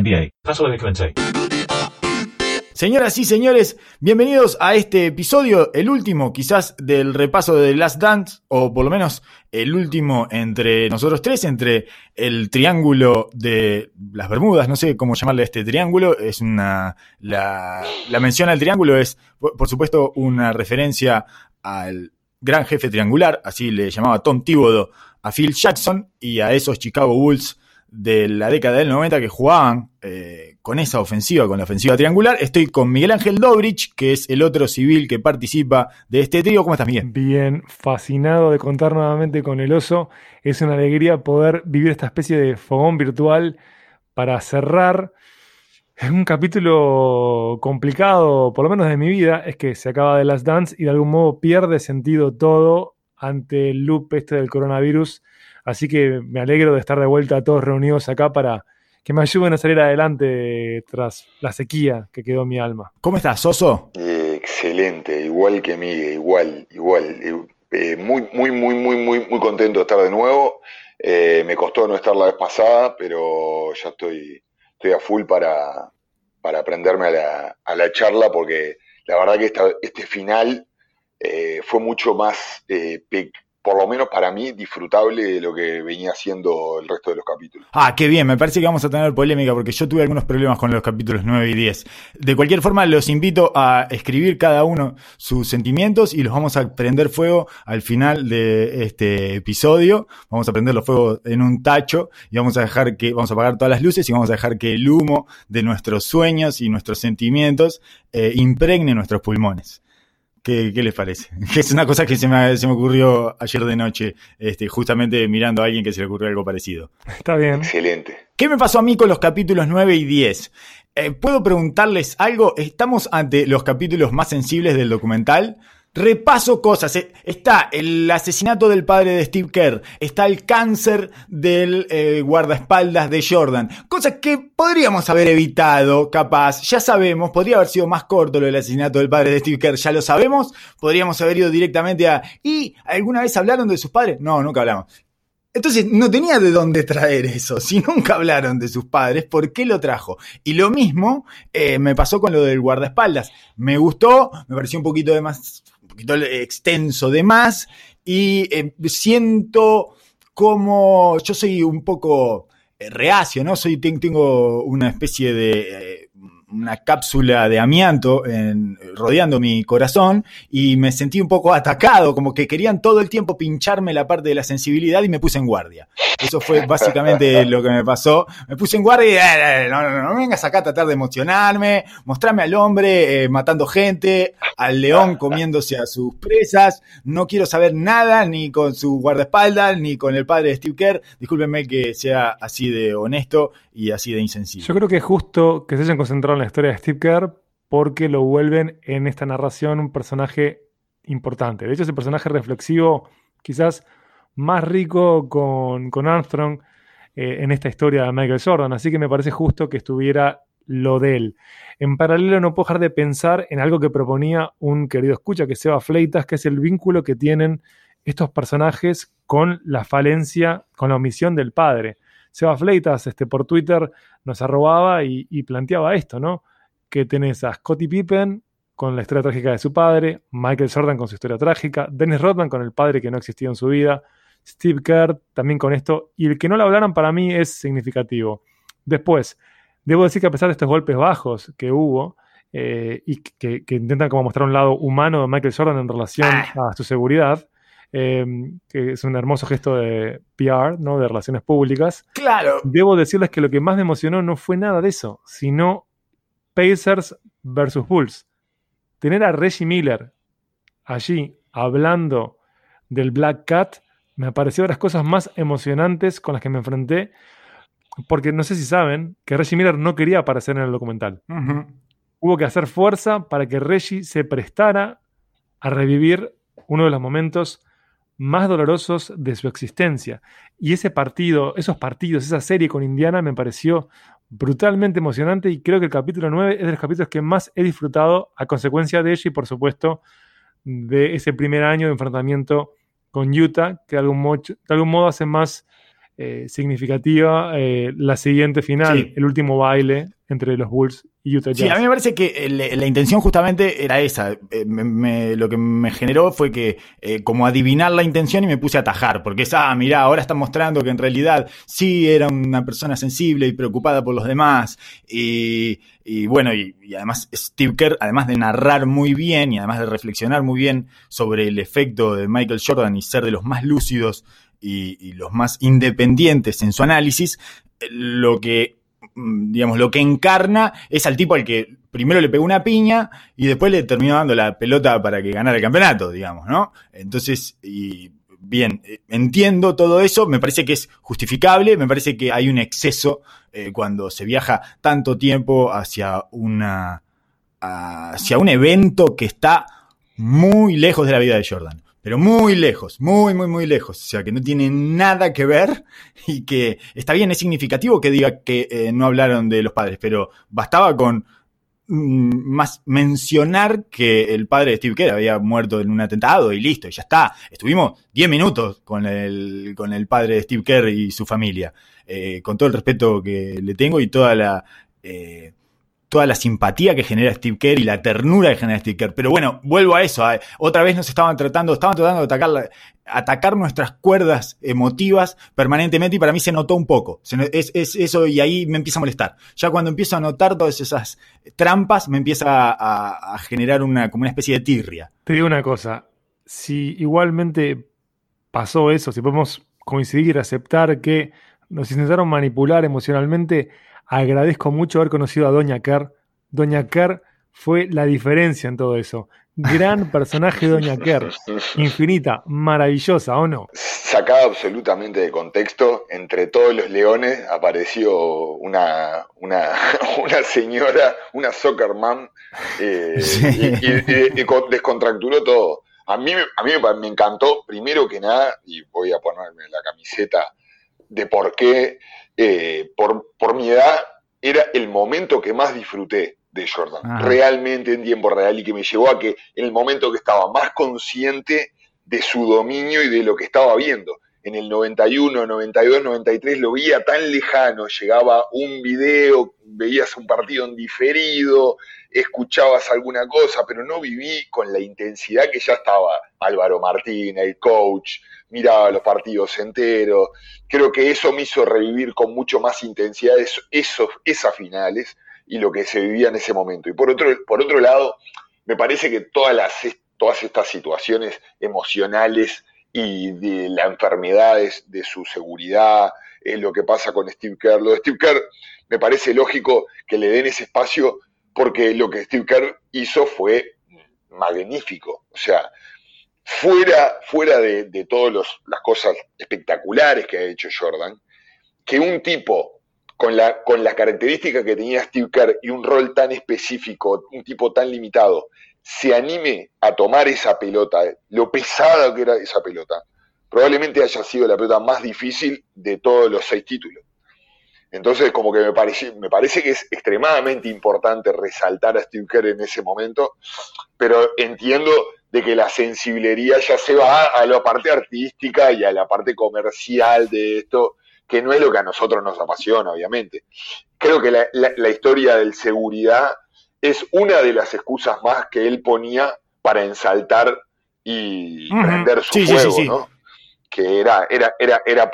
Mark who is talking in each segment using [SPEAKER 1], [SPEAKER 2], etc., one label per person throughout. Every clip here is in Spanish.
[SPEAKER 1] NBA.
[SPEAKER 2] Señoras y señores, bienvenidos a este episodio, el último quizás del repaso de The Last Dance, o por lo menos el último entre nosotros tres, entre el triángulo de las Bermudas, no sé cómo llamarle a este triángulo, es una, la, la mención al triángulo es, por, por supuesto, una referencia al gran jefe triangular, así le llamaba Tom Thibodeau a Phil Jackson y a esos Chicago Bulls de la década del 90 que jugaban eh, con esa ofensiva, con la ofensiva triangular. Estoy con Miguel Ángel Dobrich, que es el otro civil que participa de este trío. ¿Cómo estás, Miguel?
[SPEAKER 3] Bien, fascinado de contar nuevamente con el oso. Es una alegría poder vivir esta especie de fogón virtual para cerrar. Es un capítulo complicado, por lo menos de mi vida, es que se acaba de Last Dance y de algún modo pierde sentido todo ante el loop este del coronavirus Así que me alegro de estar de vuelta todos reunidos acá para que me ayuden a salir adelante tras la sequía que quedó en mi alma.
[SPEAKER 2] ¿Cómo estás, Soso?
[SPEAKER 4] Eh, excelente, igual que Miguel, igual, igual. Eh, muy, muy, muy, muy, muy, muy contento de estar de nuevo. Eh, me costó no estar la vez pasada, pero ya estoy, estoy a full para, para aprenderme a la, a la charla porque la verdad que esta, este final fue mucho más por lo menos para mí, disfrutable de lo que venía haciendo el resto de los capítulos.
[SPEAKER 2] Ah, qué bien, me parece que vamos a tener polémica porque yo tuve algunos problemas con los capítulos 9 y 10. De cualquier forma, los invito a escribir cada uno sus sentimientos y los vamos a prender fuego al final de este episodio. Vamos a prender los fuegos en un tacho y vamos a dejar que, vamos a apagar todas las luces y vamos a dejar que el humo de nuestros sueños y nuestros sentimientos eh, impregne nuestros pulmones. ¿Qué, ¿Qué, les parece? Es una cosa que se me, se me ocurrió ayer de noche, este, justamente mirando a alguien que se le ocurrió algo parecido.
[SPEAKER 3] Está bien.
[SPEAKER 4] Excelente.
[SPEAKER 2] ¿Qué me pasó a mí con los capítulos 9 y 10? Eh, ¿Puedo preguntarles algo? ¿Estamos ante los capítulos más sensibles del documental? Repaso cosas. Eh, está el asesinato del padre de Steve Kerr. Está el cáncer del eh, guardaespaldas de Jordan. Cosas que podríamos haber evitado, capaz. Ya sabemos, podría haber sido más corto lo del asesinato del padre de Steve Kerr. Ya lo sabemos. Podríamos haber ido directamente a... ¿Y alguna vez hablaron de sus padres? No, nunca hablamos. Entonces no tenía de dónde traer eso. Si nunca hablaron de sus padres, ¿por qué lo trajo? Y lo mismo eh, me pasó con lo del guardaespaldas. Me gustó, me pareció un poquito de más extenso de más y eh, siento como yo soy un poco eh, reacio, ¿no? Soy, tengo una especie de eh, una cápsula de amianto en, rodeando mi corazón y me sentí un poco atacado, como que querían todo el tiempo pincharme la parte de la sensibilidad y me puse en guardia. Eso fue básicamente lo que me pasó. Me puse en guardia y eh, eh, no, no, no, no vengas acá a tratar de emocionarme, mostrarme al hombre eh, matando gente, al león comiéndose a sus presas. No quiero saber nada ni con su guardaespaldas ni con el padre de Steve Kerr. Discúlpenme que sea así de honesto y así de insensible.
[SPEAKER 3] Yo creo que es justo que se hayan concentrado la historia de Steve Kerr porque lo vuelven en esta narración un personaje importante. De hecho, es el personaje reflexivo quizás más rico con, con Armstrong eh, en esta historia de Michael Jordan. Así que me parece justo que estuviera lo de él. En paralelo no puedo dejar de pensar en algo que proponía un querido escucha, que es Seba Fleitas, que es el vínculo que tienen estos personajes con la falencia, con la omisión del padre. Seba Fleitas este, por Twitter nos arrobaba y, y, planteaba esto, ¿no? Que tenés a Scottie Pippen con la historia trágica de su padre, Michael Jordan con su historia trágica, Dennis Rodman con el padre que no existió en su vida, Steve Kerr también con esto, y el que no lo hablaran para mí es significativo. Después, debo decir que a pesar de estos golpes bajos que hubo, eh, y que, que, intentan como mostrar un lado humano de Michael Jordan en relación ah. a su seguridad, eh, que es un hermoso gesto de PR, ¿no? De relaciones públicas.
[SPEAKER 2] Claro.
[SPEAKER 3] Debo decirles que lo que más me emocionó no fue nada de eso, sino Pacers versus Bulls. Tener a Reggie Miller allí hablando del Black Cat me pareció de las cosas más emocionantes con las que me enfrenté, porque no sé si saben que Reggie Miller no quería aparecer en el documental.
[SPEAKER 2] Uh -huh.
[SPEAKER 3] Hubo que hacer fuerza para que Reggie se prestara a revivir uno de los momentos más dolorosos de su existencia. Y ese partido, esos partidos, esa serie con Indiana me pareció brutalmente emocionante y creo que el capítulo 9 es de los capítulos que más he disfrutado a consecuencia de ello y por supuesto de ese primer año de enfrentamiento con Utah, que de algún de algún modo hace más eh, significativa eh, la siguiente final, el último baile entre los Bulls y Utah Jazz.
[SPEAKER 2] Sí, a mí me parece que la intención justamente era esa. lo que me generó fue que como adivinar la intención y me puse a atajar, porque es, ah, mirá, ahora está mostrando que en realidad sí era una persona sensible y preocupada por los demás. Y, bueno, y, además Steve Kerr, además de narrar muy bien y además de reflexionar muy bien sobre el efecto de Michael Jordan y ser de los más lúcidos y, los más independientes en su análisis, lo que, mm, digamos, lo que encarna es al tipo al que primero le pegó una piña y después le terminó dando la pelota para que ganara el campeonato, digamos, ¿no? Entonces, y bien, eh, entiendo todo eso, me parece que es justificable, me parece que hay un exceso eh, cuando se viaja tanto tiempo hacia una hacia un evento que está muy lejos de la vida de Jordan pero muy lejos, muy, muy, muy lejos. O sea, que no tiene nada que ver y que está bien, es significativo que diga que eh, no hablaron de los padres, pero bastaba con mm, más mencionar que el padre de Steve Kerr había muerto en un atentado y listo, y ya está. Estuvimos 10 minutos con el, con el padre de Steve Kerr y su familia, eh, con todo el respeto que le tengo y toda la... Eh, toda la simpatía que genera Steve Kerr y la ternura que genera Steve Kerr. Pero bueno, vuelvo a eso. Otra vez nos estaban tratando, estaban tratando de atacar, atacar nuestras cuerdas emotivas permanentemente y para mí se notó un poco. Es, eso y ahí me empieza a molestar. Ya cuando empiezo a notar todas esas trampas, me empieza a, generar una, como una especie de tirria.
[SPEAKER 3] Te digo una cosa, si igualmente pasó eso, si podemos coincidir, aceptar que nos intentaron manipular emocionalmente, Agradezco mucho haber conocido a Doña Kerr. Doña Kerr fue la diferencia en todo eso. Gran personaje Doña Kerr. Infinita, maravillosa, ¿o no?
[SPEAKER 4] Sacada absolutamente de contexto, entre todos los leones apareció una, una, señora, una soccer mom, eh, y, descontracturó todo. A mí, a mí me encantó, primero que nada, y voy a ponerme la camiseta de por qué eh, por, por mi edad, era el momento que más disfruté de Jordan, realmente en tiempo real, y que me llevó a que en el momento que estaba más consciente de su dominio y de lo que estaba viendo. En el 91, 92, 93 lo veía tan lejano, llegaba un video, veías un partido en diferido, escuchabas alguna cosa, pero no viví con la intensidad que ya estaba Álvaro Martín, el coach, miraba los partidos enteros. Creo que eso me hizo revivir con mucho más intensidad esos, esas finales y lo que se vivía en ese momento. Y por otro, por otro lado, me parece que todas, las, todas estas situaciones emocionales y de las enfermedades, de su seguridad, es lo que pasa con Steve Kerr. Lo de Steve Kerr me parece lógico que le den ese espacio porque lo que Steve Kerr hizo fue magnífico. O sea, fuera, fuera de, todas las cosas espectaculares que ha hecho Jordan, que un tipo con la, con la característica que tenía Steve Kerr y un rol tan específico, un tipo tan limitado, se anime a tomar esa pelota, lo pesada que era esa pelota, probablemente haya sido la pelota más difícil de todos los seis títulos. Entonces, como que me parece, me parece que es extremadamente importante resaltar a Steve Kerr en ese momento, pero entiendo de que la sensibilidad ya se va a la parte artística y a la parte comercial de esto, que no es lo que a nosotros nos apasiona, obviamente. Creo que la, historia del seguridad es una de las excusas más que él ponía para ensaltar y prender su fuego, ¿no? Que era, era, era, era,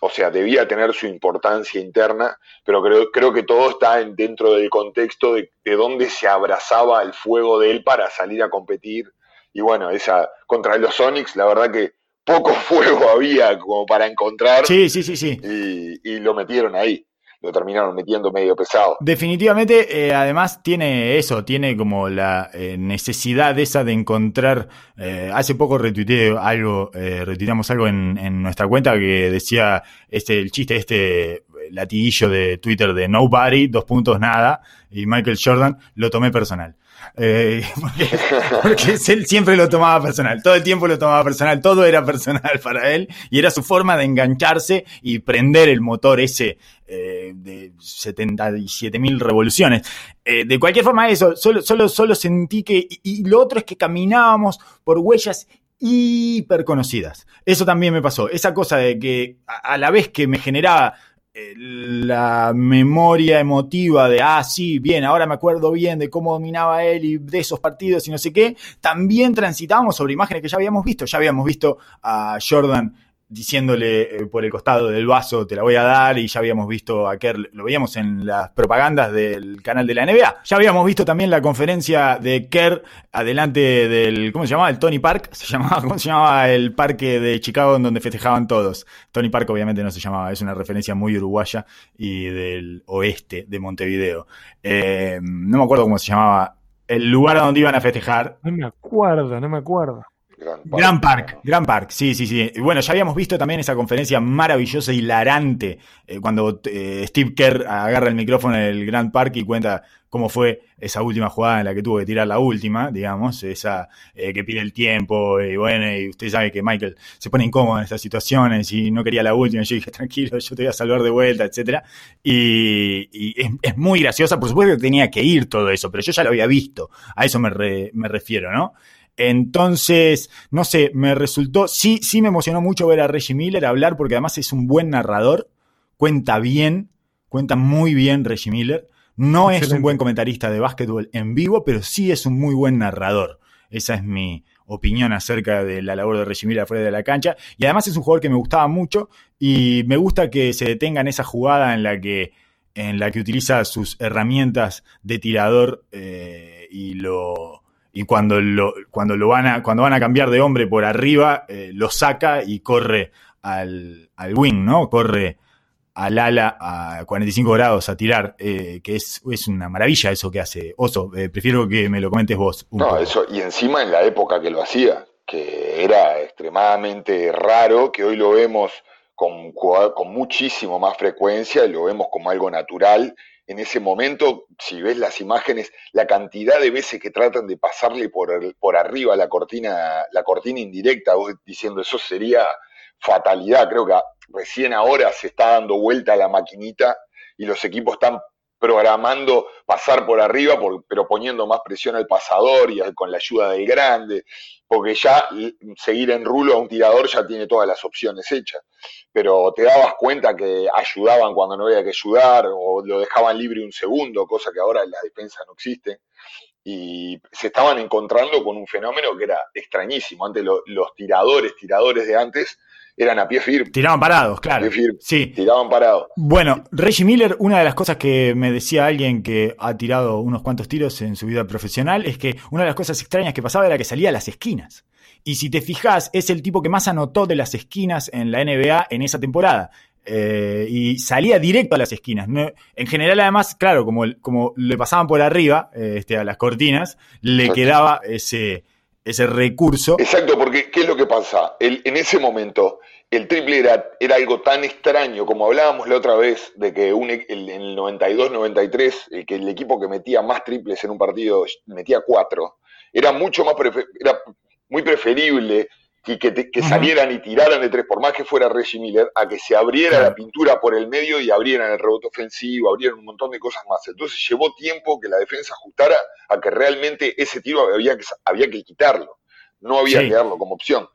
[SPEAKER 4] o sea, debía tener su importancia interna, pero creo, creo que todo está dentro del contexto de, de dónde se abrazaba el fuego de él para salir a competir y bueno, esa contra los Sonics, la verdad que poco fuego había como para encontrar.
[SPEAKER 2] Sí, sí, sí, sí.
[SPEAKER 4] Y, lo metieron ahí. Lo terminaron metiendo medio pesado.
[SPEAKER 2] Definitivamente, eh, además tiene eso, tiene como la eh, necesidad esa de encontrar. Eh, hace poco retuiteé algo, retuiteamos algo en, en, nuestra cuenta que decía este, el chiste, este latiguillo de Twitter de Nobody, dos puntos, nada, y Michael Jordan, lo tomé personal. Eh, porque, él siempre lo tomaba personal, todo el tiempo lo tomaba personal, todo era personal para él y era su forma de engancharse y prender el motor ese eh, de 77 mil revoluciones. Eh, de cualquier forma, eso, solo, solo, solo sentí que, y, lo otro es que caminábamos por huellas hiper conocidas. Eso también me pasó. Esa cosa de que a la vez que me generaba la memoria emotiva de, ah, sí, bien, ahora me acuerdo bien de cómo dominaba él y de esos partidos y no sé qué, también transitábamos sobre imágenes que ya habíamos visto. Ya habíamos visto a Jordan diciéndole eh, por el costado del vaso, te la voy a dar, y ya habíamos visto a Kerr, lo veíamos en las propagandas del canal de la NBA. Ya habíamos visto también la conferencia de Kerr adelante del, ¿cómo se llamaba? El Tony Park, se llamaba, ¿cómo se llamaba el parque de Chicago en donde festejaban todos? Tony Park obviamente no se llamaba, es una referencia muy uruguaya y del oeste de Montevideo. Eh, no me acuerdo cómo se llamaba el lugar a donde iban a festejar.
[SPEAKER 3] No me acuerdo, no me acuerdo.
[SPEAKER 2] Gran Park, Gran Park, sí, sí, sí. Bueno, ya habíamos visto también esa conferencia maravillosa, hilarante, eh, cuando eh, Steve Kerr agarra el micrófono en el Grand Park y cuenta cómo fue esa última jugada en la que tuvo que tirar la última, digamos, esa eh, que pide el tiempo, y bueno, y usted sabe que Michael se pone incómodo en estas situaciones y no quería la última, y yo dije, tranquilo, yo te voy a salvar de vuelta, etcétera. Y, es, muy graciosa, por supuesto que tenía que ir todo eso, pero yo ya lo había visto, a eso me, me refiero, ¿no? Entonces, no sé, me resultó, sí, sí me emocionó mucho ver a Reggie Miller hablar porque además es un buen narrador, cuenta bien, cuenta muy bien Reggie Miller. No es un buen comentarista de básquetbol en vivo, pero sí es un muy buen narrador. Esa es mi opinión acerca de la labor de Reggie Miller fuera de la cancha. Y además es un jugador que me gustaba mucho y me gusta que se detenga en esa jugada en la que, en la que utiliza sus herramientas de tirador eh, y lo y cuando lo, cuando lo van a, cuando van a cambiar de hombre por arriba, eh, lo saca y corre al, al, wing, ¿no? Corre al ala a 45 grados a tirar, eh, que es, es, una maravilla eso que hace Oso. Eh, prefiero que me lo comentes vos.
[SPEAKER 4] no, eso, y encima en la época que lo hacía, que era extremadamente raro, que hoy lo vemos con, con muchísimo más frecuencia, lo vemos como algo natural en ese momento, si ves las imágenes, la cantidad de veces que tratan de pasarle por, por arriba la cortina, la cortina indirecta, vos diciendo eso sería fatalidad. Creo que recién ahora se está dando vuelta la maquinita y los equipos están programando pasar por arriba, pero poniendo más presión al pasador y con la ayuda del grande, porque ya seguir en rulo a un tirador ya tiene todas las opciones hechas. Pero te dabas cuenta que ayudaban cuando no había que ayudar, o lo dejaban libre un segundo, cosa que ahora en la defensa no existe. Y se estaban encontrando con un fenómeno que era extrañísimo. Antes los tiradores, tiradores de antes, eran a pie firme.
[SPEAKER 2] Tiraban parados, claro.
[SPEAKER 4] Sí. Tiraban parados.
[SPEAKER 2] Bueno, Reggie Miller, una de las cosas que me decía alguien que ha tirado unos cuantos tiros en su vida profesional es que una de las cosas extrañas que pasaba era que salía a las esquinas. Y si te fijas, es el tipo que más anotó de las esquinas en la NBA en esa temporada. Eh, y salía directo a las esquinas. en general, además, claro, como, como le pasaban por arriba eh, este, a las cortinas, le quedaba ese, ese recurso.
[SPEAKER 4] Exacto, porque ¿qué es lo que pasa? en ese momento el triple era, era, algo tan extraño, como hablábamos la otra vez, de que un, e, en el 92-93, el, que el equipo que metía más triples en un partido metía cuatro, era mucho más era muy preferible que, que, salieran y tiraran de tres, por más que fuera Reggie Miller, a que se abriera la pintura por el medio y abrieran el rebote ofensivo, abrieran un montón de cosas más. Entonces llevó tiempo que la defensa ajustara a que realmente ese tiro había que, había que quitarlo, no había que darlo como opción.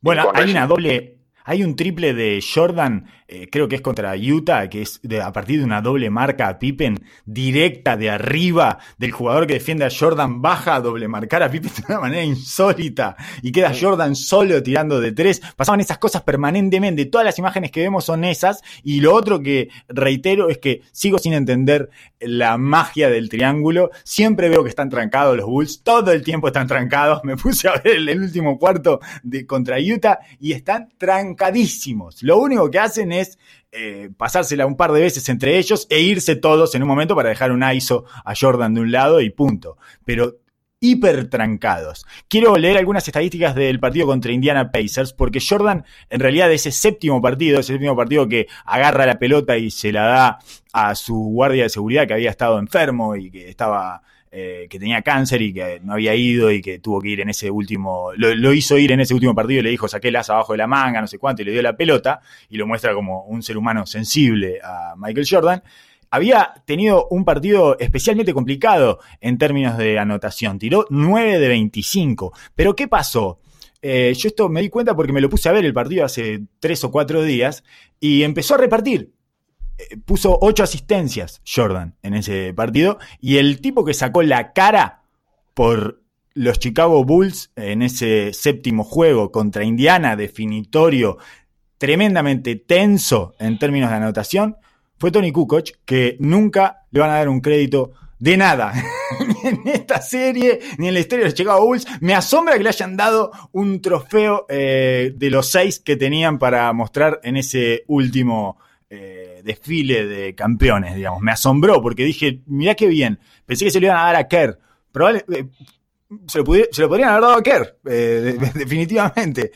[SPEAKER 2] Bueno, hay una doble, hay un triple de Jordan, eh, creo que es contra Utah, que es a partir de una doble marca a Pippen, directa de arriba del jugador que defiende a Jordan, baja a doble marcar a Pippen de una manera insólita y queda Jordan solo tirando de tres. Pasaban esas cosas permanentemente. Todas las imágenes que vemos son esas. Y lo otro que reitero es que sigo sin entender la magia del triángulo. Siempre veo que están trancados los Bulls. Todo el tiempo están trancados. Me puse a ver el, último cuarto de, contra Utah y están trancadísimos. Lo único que hacen es eh, pasársela un par de veces entre ellos e irse todos en un momento para dejar un ISO a Jordan de un lado y punto. Pero hiper trancados. Quiero leer algunas estadísticas del partido contra Indiana Pacers, porque Jordan, en realidad, ese séptimo partido, ese séptimo partido que agarra la pelota y se la da a su guardia de seguridad que había estado enfermo y que estaba eh, que tenía cáncer y que no había ido y que tuvo que ir en ese último, lo, hizo ir en ese último partido y le dijo saqué el asa abajo de la manga, no sé cuánto, y le dio la pelota y lo muestra como un ser humano sensible a Michael Jordan. Había tenido un partido especialmente complicado en términos de anotación, tiró 9 de 25. Pero ¿qué pasó? eh, yo esto me di cuenta porque me lo puse a ver el partido hace tres o cuatro días y empezó a repartir. Eh, puso ocho asistencias Jordan en ese partido y el tipo que sacó la cara por los Chicago Bulls en ese séptimo juego contra Indiana, definitorio, tremendamente tenso en términos de anotación, fue Tony Kukoc, que nunca le van a dar un crédito de nada. ni en esta serie, ni en la historia de los Chicago Bulls. Me asombra que le hayan dado un trofeo eh, de los seis que tenían para mostrar en ese último eh, desfile de campeones, digamos. Me asombró porque dije, mirá qué bien. Pensé que se lo iban a dar a Kerr. Probable, eh, se, lo se, lo podrían haber dado a Kerr, definitivamente.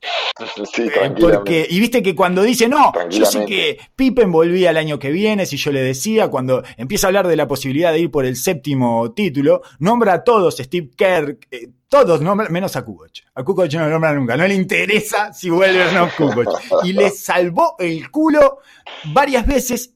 [SPEAKER 4] Sí,
[SPEAKER 2] eh, porque, y viste que cuando dice, no, yo sé que Pippen volvía el año que viene, si yo le decía, cuando empieza a hablar de la posibilidad de ir por el séptimo título, nombra a todos, Steve Kerr, eh, todos, menos a Kukoc. A Kukoc no lo nombra nunca, no le interesa si vuelve o no Kukoc. Y le salvó el culo varias veces,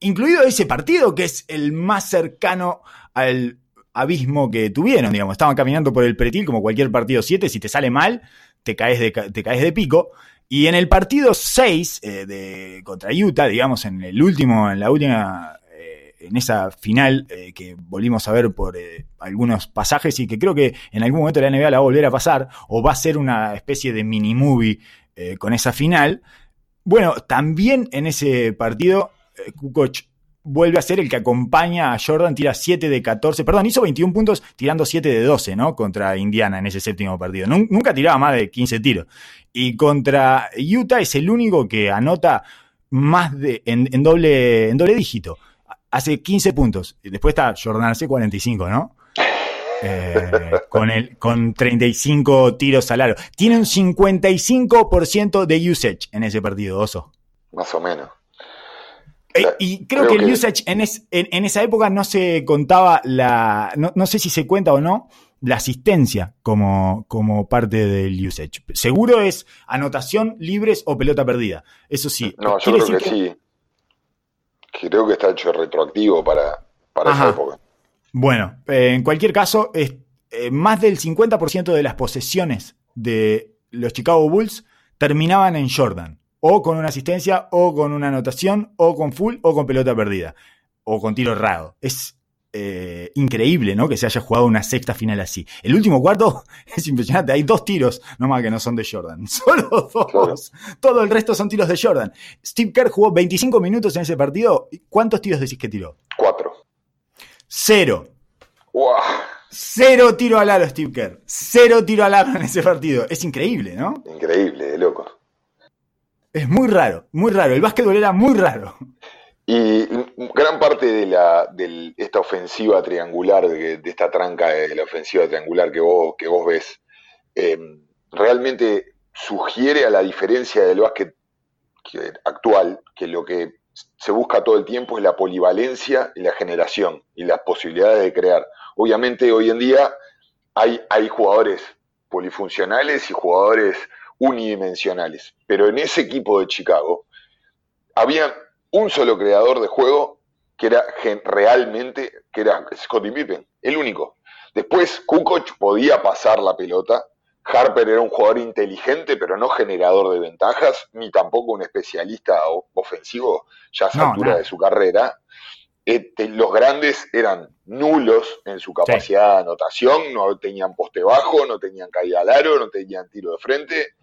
[SPEAKER 2] incluido ese partido que es el más cercano al abismo que tuvieron, digamos. Estaban caminando por el pretil como cualquier partido 7, si te sale mal, te caes de, te caes de pico. Y en el partido 6 eh, de, contra Utah, digamos, en el último, en la última, eh, en esa final eh, que volvimos a ver por algunos pasajes y que creo que en algún momento la NBA la va a volver a pasar, o va a ser una especie de mini movie con esa final. Bueno, también en ese partido, Kukoc vuelve a ser el que acompaña a Jordan, tira 7 de 14, perdón, hizo 21 puntos tirando 7 de 12, ¿no? Contra Indiana en ese séptimo partido. Nunca tiraba más de 15 tiros. Y contra Utah es el único que anota más de, en, doble, en doble dígito. Hace 15 puntos. Después está Jordan hace 45, ¿no? Eh, con, el, con 35 tiros al aro. Tiene un 55% de usage en ese partido, Oso.
[SPEAKER 4] Más o menos.
[SPEAKER 2] Eh, y creo, que el usage en, en, esa época no se contaba la. No, sé si se cuenta o no, la asistencia como, como parte del usage. Seguro es anotación, libres o pelota perdida. Eso sí.
[SPEAKER 4] No, yo creo que, sí. Creo que está hecho retroactivo para, para esa época.
[SPEAKER 2] Bueno, eh, en cualquier caso, es, eh, más del 50% de las posesiones de los Chicago Bulls terminaban en Jordan o con una asistencia, o con una anotación, o con full, o con pelota perdida, o con tiro errado. Es eh, increíble, ¿no? Que se haya jugado una sexta final así. El último cuarto es impresionante. Hay dos tiros, nomás que no son de Jordan. Solo dos. Todo el resto son tiros de Jordan. Steve Kerr jugó 25 minutos en ese partido. ¿Cuántos tiros decís que tiró?
[SPEAKER 4] Cuatro.
[SPEAKER 2] Cero. Cero tiro al aro, Steve Kerr. Cero tiro al aro en ese partido. Es increíble, ¿no?
[SPEAKER 4] Increíble, de loco.
[SPEAKER 2] Es muy raro, muy raro. El básquetbol era muy raro.
[SPEAKER 4] Y gran parte de, la, de esta ofensiva triangular, de, esta tranca de la ofensiva triangular que vos, que vos ves, em, realmente sugiere a la diferencia del básquet actual, que lo que se busca todo el tiempo es la polivalencia y la generación y las posibilidades de crear. Obviamente hoy en día hay, hay jugadores polifuncionales y jugadores unidimensionales. Pero en ese equipo de Chicago había un solo creador de juego que era realmente, que era Scottie Pippen, el único. Después Kukoc podía pasar la pelota, Harper era un jugador inteligente, pero no generador de ventajas, ni tampoco un especialista ofensivo ya a esa altura de su carrera. Este, los grandes eran nulos en su capacidad de anotación, no tenían poste bajo, no tenían caída al aro, no tenían tiro de frente.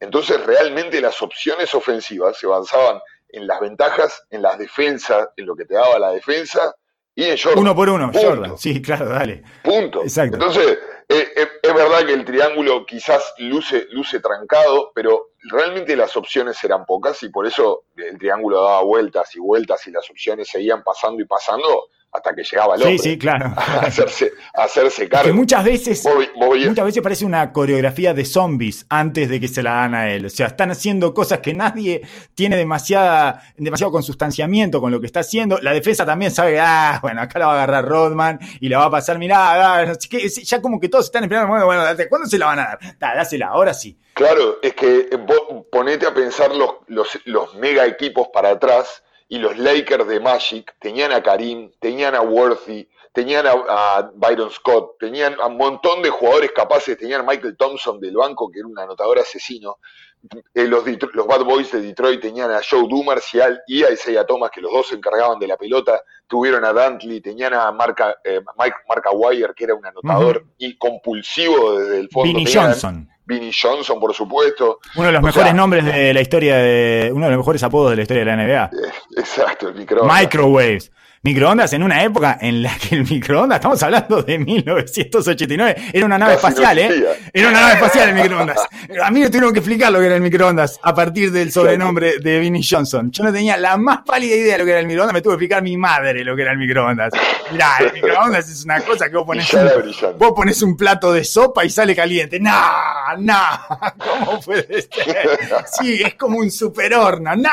[SPEAKER 4] Entonces realmente las opciones ofensivas se avanzaban en las ventajas, en las defensas, en lo que te daba la defensa y Jordan.
[SPEAKER 2] Uno por uno, Jordan. Sí, claro, dale.
[SPEAKER 4] Punto. Exacto. Entonces, eh, eh, es verdad que el triángulo quizás luce, luce trancado, pero realmente las opciones eran pocas y por eso el triángulo daba vueltas y vueltas y las opciones seguían pasando y pasando hasta que llegaba el hombre.
[SPEAKER 2] Sí, sí, claro.
[SPEAKER 4] A hacerse, hacerse cargo.
[SPEAKER 2] Que muchas veces, muchas veces parece una coreografía de zombies antes de que se la dan a él. O sea, están haciendo cosas que nadie tiene demasiada, demasiado consustanciamiento con lo que está haciendo. La defensa también sabe, ah, bueno, acá la va a agarrar Rodman y la va a pasar, mirá, ya como que todos están esperando, bueno, bueno, ¿cuándo se la van a dar? dásela, ahora sí.
[SPEAKER 4] Claro, es que vos ponete a pensar los, los, los mega equipos para atrás y los Lakers de Magic tenían a Karim, tenían a Worthy, tenían a, Byron Scott, tenían a un montón de jugadores capaces, tenían a Michael Thompson del banco, que era un anotador asesino. Eh, los, los, Bad Boys de Detroit tenían a Joe Dumarcial y a Isaiah Thomas, que los dos se encargaban de la pelota. Tuvieron a Dantley, tenían a Marca, eh, Mike Marca Wire, que era un anotador y compulsivo desde el fondo.
[SPEAKER 2] Vinny Johnson.
[SPEAKER 4] Vinny Johnson, por supuesto.
[SPEAKER 2] Uno de los mejores nombres de la historia de. Uno de los mejores apodos de la historia de la NBA.
[SPEAKER 4] Eh, exacto, el microondas.
[SPEAKER 2] Microwaves. Microondas en una época en la que el microondas, estamos hablando de 1989, era una nave espacial, ¿eh? Era una nave espacial el microondas. A mí me tuvieron que explicar lo que era el microondas a partir del sobrenombre de Vinnie Johnson. Yo no tenía la más pálida idea de lo que era el microondas, me tuvo que explicar mi madre lo que era el microondas. Mirá, el microondas es una cosa que vos pones, un, vos pones un plato de sopa y sale caliente. No, no, ¿cómo puede ser? Sí, es como un super horno. No.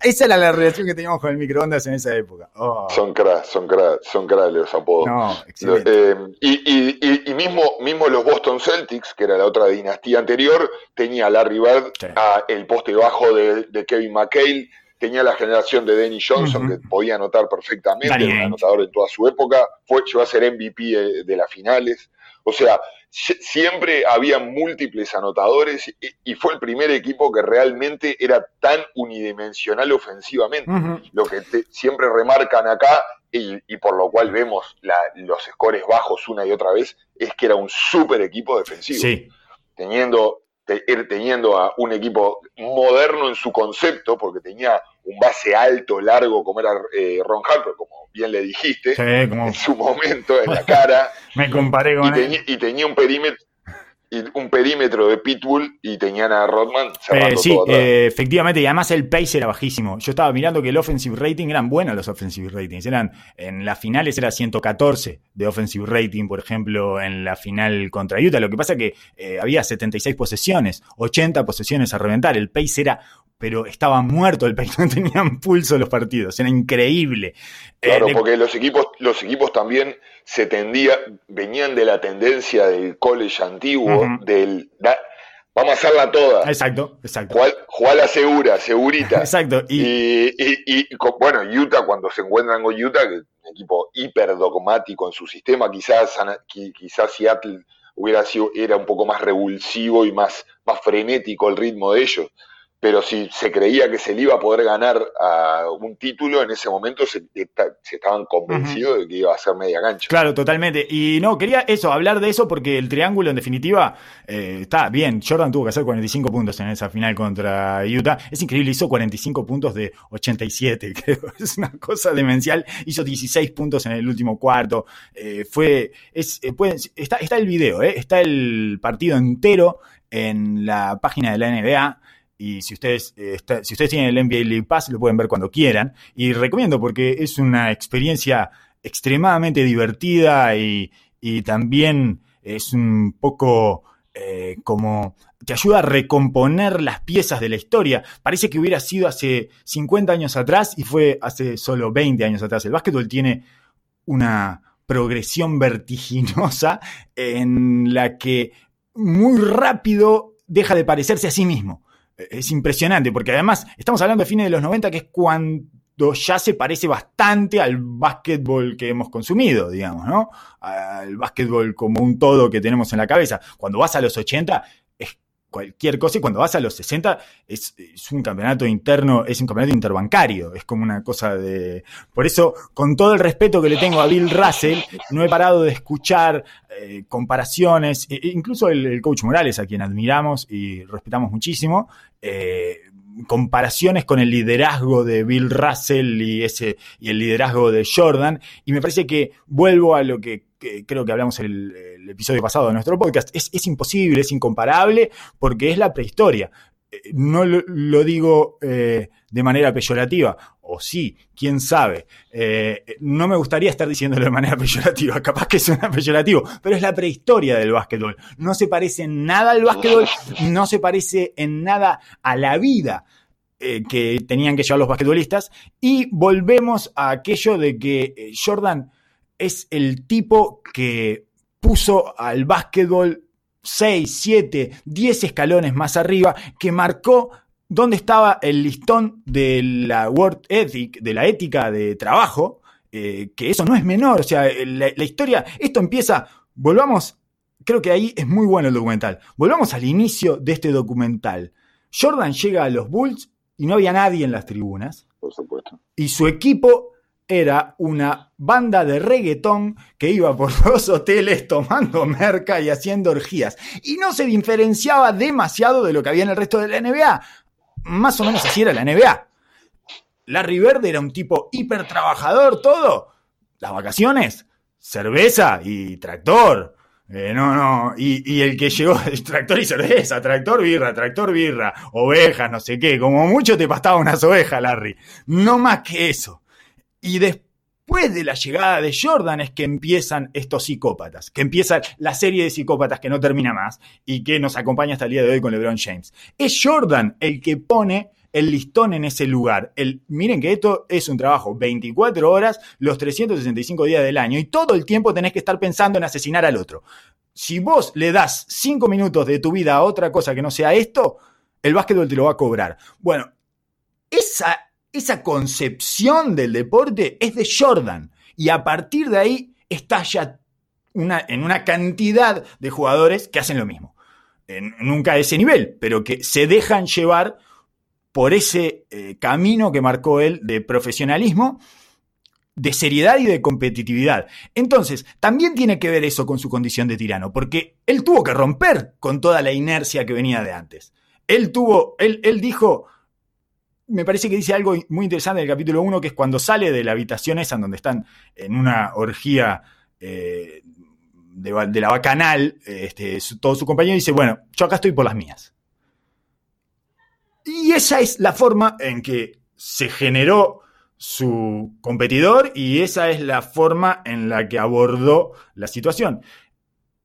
[SPEAKER 2] Esa era la relación que teníamos con el microondas en esa época.
[SPEAKER 4] Oh. Son cras, son cras, son cras los apodos.
[SPEAKER 2] Eh,
[SPEAKER 4] y, mismo, mismo los Boston Celtics, que era la otra dinastía anterior, tenía a Larry Bird, a el poste bajo de, Kevin McHale, tenía la generación de Danny Johnson, que podía anotar perfectamente, era un anotador en toda su época, fue, llegó a ser MVP de las finales. O sea, siempre había múltiples anotadores y, fue el primer equipo que realmente era tan unidimensional ofensivamente. Lo que siempre remarcan acá y, por lo cual vemos los scores bajos una y otra vez es que era un super equipo defensivo. Teniendo, teniendo a un equipo moderno en su concepto, porque tenía un base alto, largo, como era eh, Ron Harper, como bien le dijiste, en su momento, en la cara.
[SPEAKER 2] Me comparé con
[SPEAKER 4] y, y tenía un perímetro un perímetro de Pitbull y tenían a Rodman
[SPEAKER 2] eh, sí, eh, efectivamente, y además el pace era bajísimo. Yo estaba mirando que el offensive rating eran buenos los offensive ratings. Eran, en las finales era 114 de offensive rating, por ejemplo, en la final contra Utah. Lo que pasa que eh, había 76 posesiones, 80 posesiones a reventar. El pace era pero estaba muerto el país, no tenían pulso los partidos, era increíble.
[SPEAKER 4] Claro, porque los equipos, los equipos también se tendía, venían de la tendencia del college antiguo, del vamos a hacerla toda.
[SPEAKER 2] Exacto, exacto.
[SPEAKER 4] Jugar, la segura, segurita.
[SPEAKER 2] exacto.
[SPEAKER 4] Y, y, bueno, Utah, cuando se encuentran con Utah, que es un equipo hiper dogmático en su sistema, quizás, quizás Seattle hubiera sido, era un poco más revulsivo y más, más frenético el ritmo de ellos pero si se creía que se le iba a poder ganar a un título, en ese momento se, estaban convencidos de que iba a ser media cancha.
[SPEAKER 2] Claro, totalmente. Y no, quería eso, hablar de eso porque el triángulo en definitiva eh, está bien. Jordan tuvo que hacer 45 puntos en esa final contra Utah. Es increíble, hizo 45 puntos de 87, creo. Es una cosa demencial. Hizo 16 puntos en el último cuarto. Eh, fue, es, eh, está, está el video, está el partido entero en la página de la NBA y si ustedes, eh, si ustedes tienen el NBA League Pass, lo pueden ver cuando quieran. Y recomiendo porque es una experiencia extremadamente divertida y, también es un poco eh, como te ayuda a recomponer las piezas de la historia. Parece que hubiera sido hace 50 años atrás y fue hace solo 20 años atrás. El básquetbol tiene una progresión vertiginosa en la que muy rápido deja de parecerse a sí mismo es impresionante, porque además estamos hablando de fines de los 90, que es cuando ya se parece bastante al básquetbol que hemos consumido, digamos, ¿no? Al básquetbol como un todo que tenemos en la cabeza. Cuando vas a los 80, es cualquier cosa, y cuando vas a los 60, es, un campeonato interno, es un campeonato interbancario, es como una cosa de... Por eso, con todo el respeto que le tengo a Bill Russell, no he parado de escuchar eh, comparaciones, e, e incluso el, coach Morales, a quien admiramos y respetamos muchísimo, eh, comparaciones con el liderazgo de Bill Russell y, ese, y el liderazgo de Jordan, y me parece que vuelvo a lo que, creo que hablamos el, el, episodio pasado de nuestro podcast, es, es, imposible, es incomparable, porque es la prehistoria. Eh, no lo, digo de manera peyorativa, o sí, quién sabe. Eh, no me gustaría estar diciéndolo de manera peyorativa, capaz que suena peyorativo, pero es la prehistoria del básquetbol. No se parece en nada al básquetbol, no se parece en nada a la vida eh, que tenían que llevar los basquetbolistas. Y volvemos a aquello de que eh, Jordan es el tipo que puso al básquetbol 6, 7, 10 escalones más arriba, que marcó dónde estaba el listón de la World Ethic, de la ética de trabajo, eh, que eso no es menor, o sea, la, la historia, esto empieza, volvamos, creo que ahí es muy bueno el documental, volvamos al inicio de este documental. Jordan llega a los Bulls y no había nadie en las tribunas.
[SPEAKER 4] Por supuesto.
[SPEAKER 2] Y su equipo era una banda de reggaetón que iba por dos hoteles tomando merca y haciendo orgías. Y no se diferenciaba demasiado de lo que había en el resto de la NBA. Más o menos así era la NBA. Larry Bird era un tipo hiper trabajador, todo. Las vacaciones, cerveza y tractor. Eh, no, no, y, el que llegó, tractor y cerveza, tractor birra, tractor birra, ovejas, no sé qué, como mucho te pastaba unas ovejas, Larry. No más que eso. Y después de la llegada de Jordan es que empiezan estos psicópatas, que empieza la serie de psicópatas que no termina más y que nos acompaña hasta el día de hoy con LeBron James. Es Jordan el que pone el listón en ese lugar. El, miren que esto es un trabajo 24 horas, los 365 días del año, y todo el tiempo tenés que estar pensando en asesinar al otro. Si vos le das 5 minutos de tu vida a otra cosa que no sea esto, el básquetbol te lo va a cobrar. Bueno, esa, esa concepción del deporte es de Jordan, y a partir de ahí una, en una cantidad de jugadores que hacen lo mismo. Nunca a ese nivel, pero que se dejan llevar por ese eh, camino que marcó él de profesionalismo, de seriedad y de competitividad. Entonces, también tiene que ver eso con su condición de tirano, porque él tuvo que romper con toda la inercia que venía de antes. Él tuvo, él, él dijo, me parece que dice algo muy interesante en el capítulo 1, que es cuando sale de la habitación esa donde están en una orgía eh, de, la bacanal, este, todo su compañero dice, bueno, yo acá estoy por las mías. Y esa es la forma en que se generó su competidor y esa es la forma en la que abordó la situación.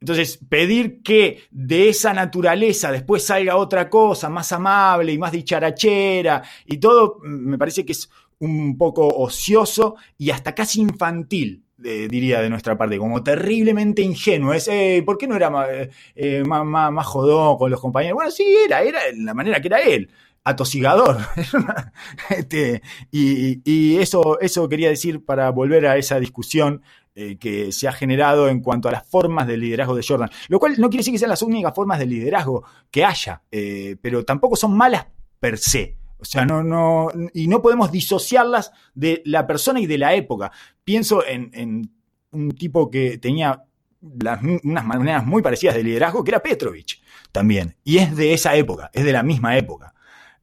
[SPEAKER 2] Entonces, pedir que de esa naturaleza después salga otra cosa más amable y más dicharachera y todo, me parece que es un poco ocioso y hasta casi infantil, eh, diría de nuestra parte, como terriblemente ingenuo. Es, eh, ¿por qué no era más, eh, más, más, más, jodón con los compañeros? Bueno, sí, era, era la manera que era él atosigador. este, y, y eso, eso quería decir para volver a esa discusión eh, que se ha generado en cuanto a las formas de liderazgo de Jordan. Lo cual no quiere decir que sean las únicas formas de liderazgo que haya, eh, pero tampoco son malas per se. O sea, no, no, y no podemos disociarlas de la persona y de la época. Pienso en, en un tipo que tenía unas maneras muy parecidas de liderazgo, que era Petrovich también. Y es de esa época, es de la misma época.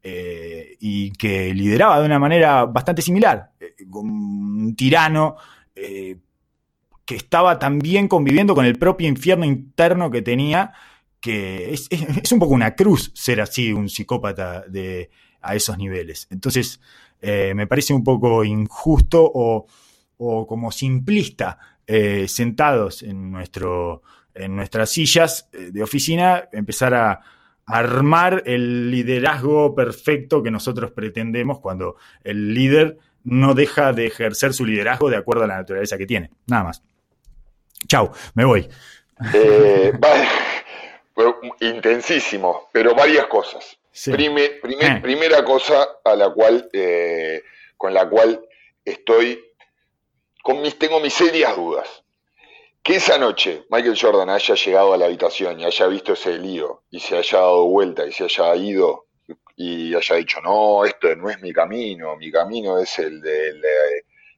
[SPEAKER 2] Eh, y que lideraba de una manera bastante similar, eh, un tirano que estaba también conviviendo con el propio infierno interno que tenía, que es, un poco una cruz ser así, un psicópata de, a esos niveles. Entonces, eh, me parece un poco injusto o, o como simplista, sentados en, nuestro, en nuestras sillas de oficina, empezar a armar el liderazgo perfecto que nosotros pretendemos cuando el líder no deja de ejercer su liderazgo de acuerdo a la naturaleza que tiene. Nada más. Chau, me voy.
[SPEAKER 4] Eh, intensísimo, pero varias cosas. Sí. Prime, primer, eh. Primera cosa a la cual, eh, con la cual estoy, con mis, tengo mis serias dudas que esa noche Michael Jordan haya llegado a la habitación y haya visto ese lío y se haya dado vuelta y se haya ido y haya dicho, no, esto no es mi camino, mi camino es el del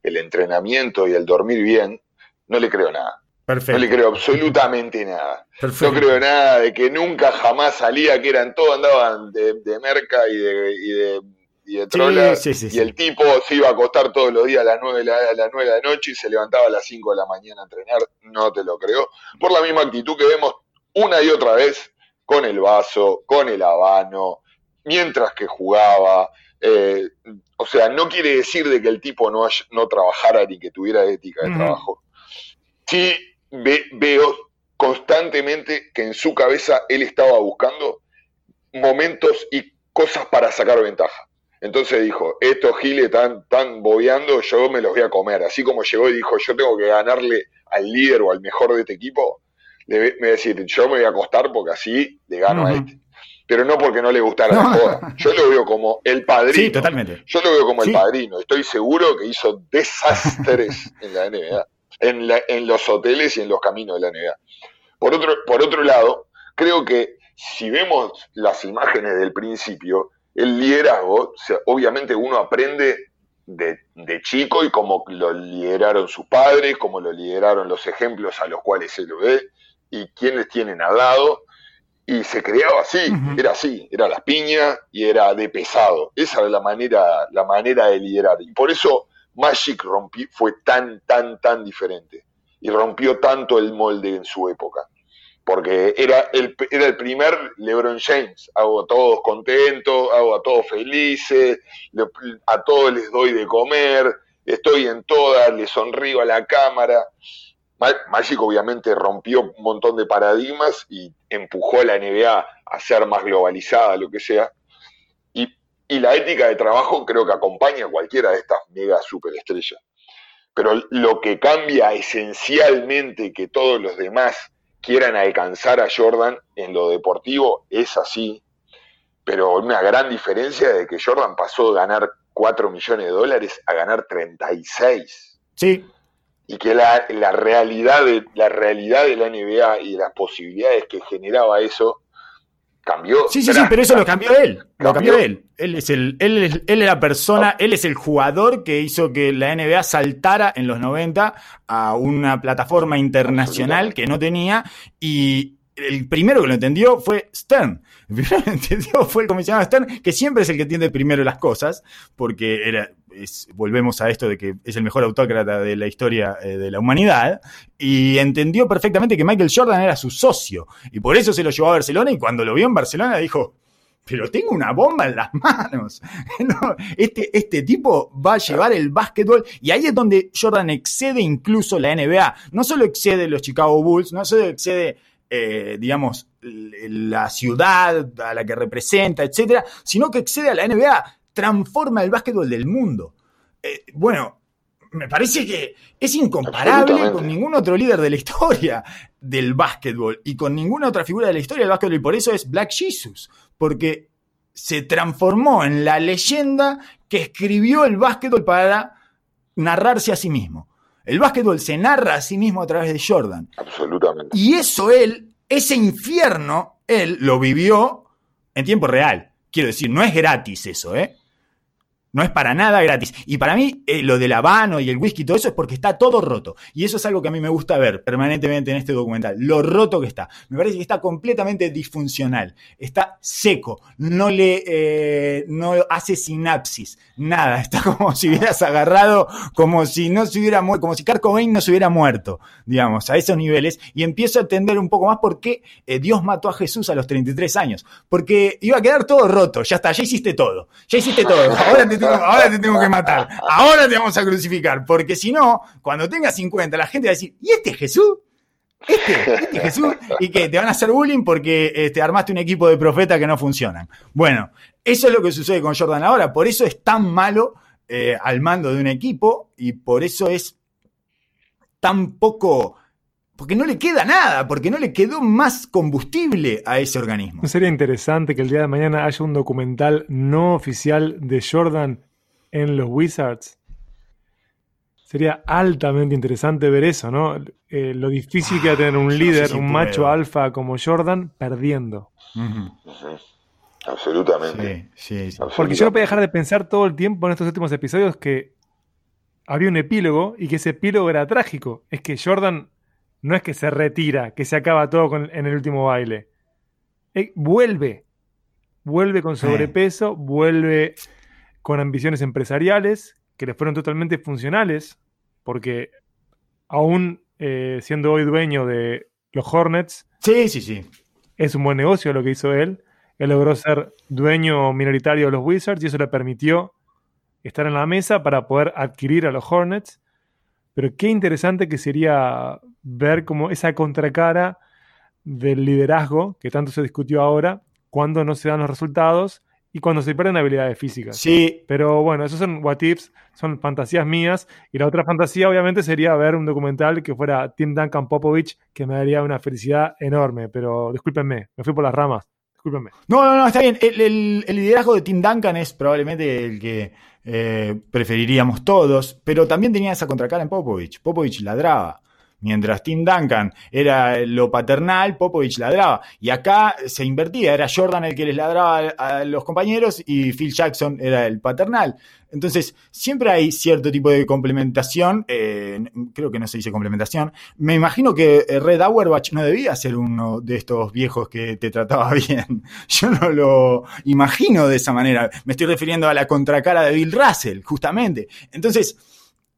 [SPEAKER 4] el entrenamiento y el dormir bien, no le creo nada. Perfecto. No le creo absolutamente nada. Perfecto. No creo nada de que nunca jamás salía, que eran todos andaban de, de merca y de, y de y de trola, sí, sí, sí, y el tipo se iba a acostar todos los días a las 9 de la, a las 9 de la noche y se levantaba a las 5 de la mañana a entrenar, no te lo creo, por la misma actitud que vemos una y otra vez con el vaso, con el habano, mientras que jugaba, eh, o sea, no quiere decir de que el tipo no, no trabajara ni que tuviera ética de trabajo. Sí ve, veo constantemente que en su cabeza él estaba buscando momentos y cosas para sacar ventaja. Entonces dijo, estos giles están tan bobeando, yo me los voy a comer. Así como llegó y dijo, yo tengo que ganarle al líder o al mejor de este equipo, le, me decir, yo me voy a acostar porque así le gano uh -huh. a este. pero no porque no le gustara la joda. Yo lo veo como el padrino.
[SPEAKER 2] Sí, totalmente.
[SPEAKER 4] Yo lo veo como el padrino. Estoy seguro que hizo desastres en la NBA, en, en los hoteles y en los caminos de la NBA. Por otro, por otro lado, creo que si vemos las imágenes del principio, el liderazgo, obviamente uno aprende de, de, chico y cómo lo lideraron sus padres, cómo lo lideraron los ejemplos a los cuales se lo ve y quiénes tienen al lado. Y se creaba así, era así, era las piñas y era de pesado. Esa era la manera, la manera de liderar. Y por eso Magic rompí, fue tan, tan, tan diferente. Y rompió tanto el molde en su época porque era el, era el primer LeBron James. Hago a todos contentos, hago a todos felices, a todos les doy de comer, estoy en todas, le sonrío a la cámara. Magic obviamente rompió un montón de paradigmas y empujó a la NBA a ser más globalizada, lo que sea. Y, la ética de trabajo creo que acompaña a cualquiera de estas mega superestrellas. Pero lo que cambia esencialmente que todos los demás quieran alcanzar a Jordan en lo deportivo es así, pero una gran diferencia de que Jordan pasó de ganar 4 millones de dólares a ganar 36.
[SPEAKER 2] Sí.
[SPEAKER 4] Y que la, la, realidad de, la realidad de la NBA y las posibilidades que generaba eso cambió.
[SPEAKER 2] Sí, sí, sí, pero eso lo cambió él. Lo cambió, él. Él es, el, él, es, él es la persona, él es el jugador que hizo que la NBA saltara en los 90 a una plataforma internacional que no tenía y el primero que lo entendió fue Stern. El primero que lo entendió fue el comisionado Stern, que siempre es el que entiende primero las cosas, porque era, volvemos a esto de que es el mejor autócrata de la historia eh, de la humanidad, y entendió perfectamente que Michael Jordan era su socio, y por eso se lo llevó a Barcelona, y cuando lo vio en Barcelona dijo, pero tengo una bomba en las manos. este, este tipo va a llevar el básquetbol y ahí es donde Jordan excede incluso la NBA. No solo excede los Chicago Bulls, no solo excede, eh, digamos, la ciudad a la que representa, etcétera, sino que excede a la NBA transforma el básquetbol del mundo. Eh, bueno, me parece que es incomparable con ningún otro líder de la historia del básquetbol y con ninguna otra figura de la historia del básquetbol y por eso es Black Jesus, porque se transformó en la leyenda que escribió el básquetbol para narrarse a sí mismo. El básquetbol se narra a sí mismo a través de Jordan.
[SPEAKER 4] Absolutamente.
[SPEAKER 2] Y eso él, ese infierno, él lo vivió en tiempo real. Quiero decir, no es gratis eso, ¿eh? No es para nada gratis. Y para mí, eh, lo del habano y el whisky y todo eso es porque está todo roto. Y eso es algo que a mí me gusta ver permanentemente en este documental. Lo roto que está. Me parece que está completamente disfuncional. Está seco. No le eh, no hace sinapsis. Nada. Está como si hubieras agarrado, como si no se hubiera muerto, como si Kurt no se hubiera muerto, digamos, a esos niveles. Y empiezo a entender un poco más por qué eh, Dios mató a Jesús a los 33 años. Porque iba a quedar todo roto. Ya está, ya hiciste todo. Ya hiciste todo. Ahora ahora te tengo que matar, ahora te vamos a crucificar, porque si no, cuando tengas 50, la gente va a decir, ¿y este Jesús? Este, este Jesús, y que te van a hacer bullying porque este, armaste un equipo de profetas que no funcionan. Bueno, eso es lo que sucede con Jordan ahora, por eso es tan malo eh, al mando de un equipo y por eso es tan poco porque no le queda nada, porque no le quedó más combustible a ese organismo.
[SPEAKER 3] ¿No sería interesante que el día de mañana haya un documental no oficial de Jordan en los Wizards? Sería altamente interesante ver eso, ¿no? Eh, lo difícil que va a tener un líder, un macho alfa como Jordan, perdiendo.
[SPEAKER 4] Absolutamente.
[SPEAKER 3] Sí, sí, Porque yo no podía dejar de pensar todo el tiempo en estos últimos episodios que había un epílogo y que ese epílogo era trágico. Es que Jordan no es que se retira, que se acaba todo en el último baile. Eh, vuelve. Vuelve con sobrepeso, vuelve con ambiciones empresariales que le fueron totalmente funcionales, porque aún eh, siendo hoy dueño de los Hornets,
[SPEAKER 2] sí, sí, sí.
[SPEAKER 3] es un buen negocio lo que hizo él. Él logró ser dueño minoritario de los Wizards y eso le permitió estar en la mesa para poder adquirir a los Hornets. Pero qué interesante que sería ver como esa contracara del liderazgo que tanto se discutió ahora, cuando no se dan los resultados y cuando se pierden habilidades físicas.
[SPEAKER 2] Sí.
[SPEAKER 3] Pero bueno, esos son what ifs, son fantasías mías. Y la otra fantasía, obviamente, sería ver un documental que fuera Tim Duncan Popovich, que me daría una felicidad enorme. Pero discúlpenme, me fui por las ramas. Discúlpeme.
[SPEAKER 2] No, no, no, está bien. El, liderazgo de Tim Duncan es probablemente el que eh, preferiríamos todos, pero también tenía esa contracara en Popovich. Popovich ladraba. Mientras Tim Duncan era lo paternal, Popovich ladraba. Y acá se invertía, era Jordan el que les ladraba a los compañeros y Phil Jackson era el paternal. Entonces, siempre hay cierto tipo de complementación, eh, creo que no se dice complementación. Me imagino que Red Auerbach no debía ser uno de estos viejos que te trataba bien. Yo no lo imagino de esa manera. Me estoy refiriendo a la contracara de Bill Russell, justamente. Entonces,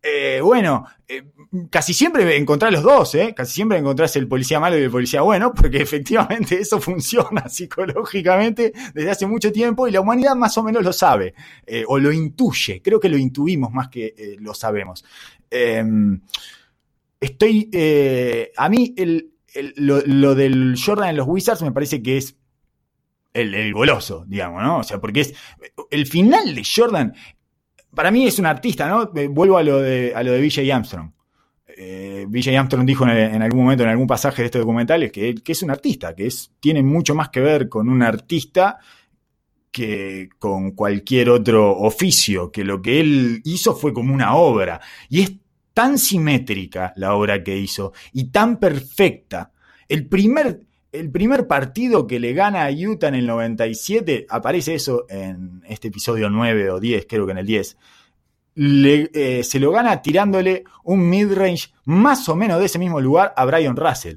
[SPEAKER 2] eh, bueno, eh, casi siempre encontrás los dos, ¿eh? Casi siempre encontrás el policía malo y el policía bueno, porque efectivamente eso funciona psicológicamente desde hace mucho tiempo y la humanidad más o menos lo sabe, eh, o lo intuye, creo que lo intuimos más que lo sabemos. Em, estoy, a mí lo, del Jordan en los Wizards me parece que es el, el, goloso, digamos, ¿no? O sea, porque es el final de Jordan para mí es un artista, ¿no? Eh, vuelvo a lo de, a lo de BJ Armstrong. Eh, Armstrong dijo en, algún momento, en algún pasaje de este documental, que, que es un artista, que es, tiene mucho más que ver con un artista que con cualquier otro oficio, que lo que él hizo fue como una obra. Y es tan simétrica la obra que hizo y tan perfecta. El primer, el primer partido que le gana a Utah en el 97, aparece eso en este episodio 9 o 10, creo que en el 10, eh, se lo gana tirándole un midrange más o menos de ese mismo lugar a Brian Russell.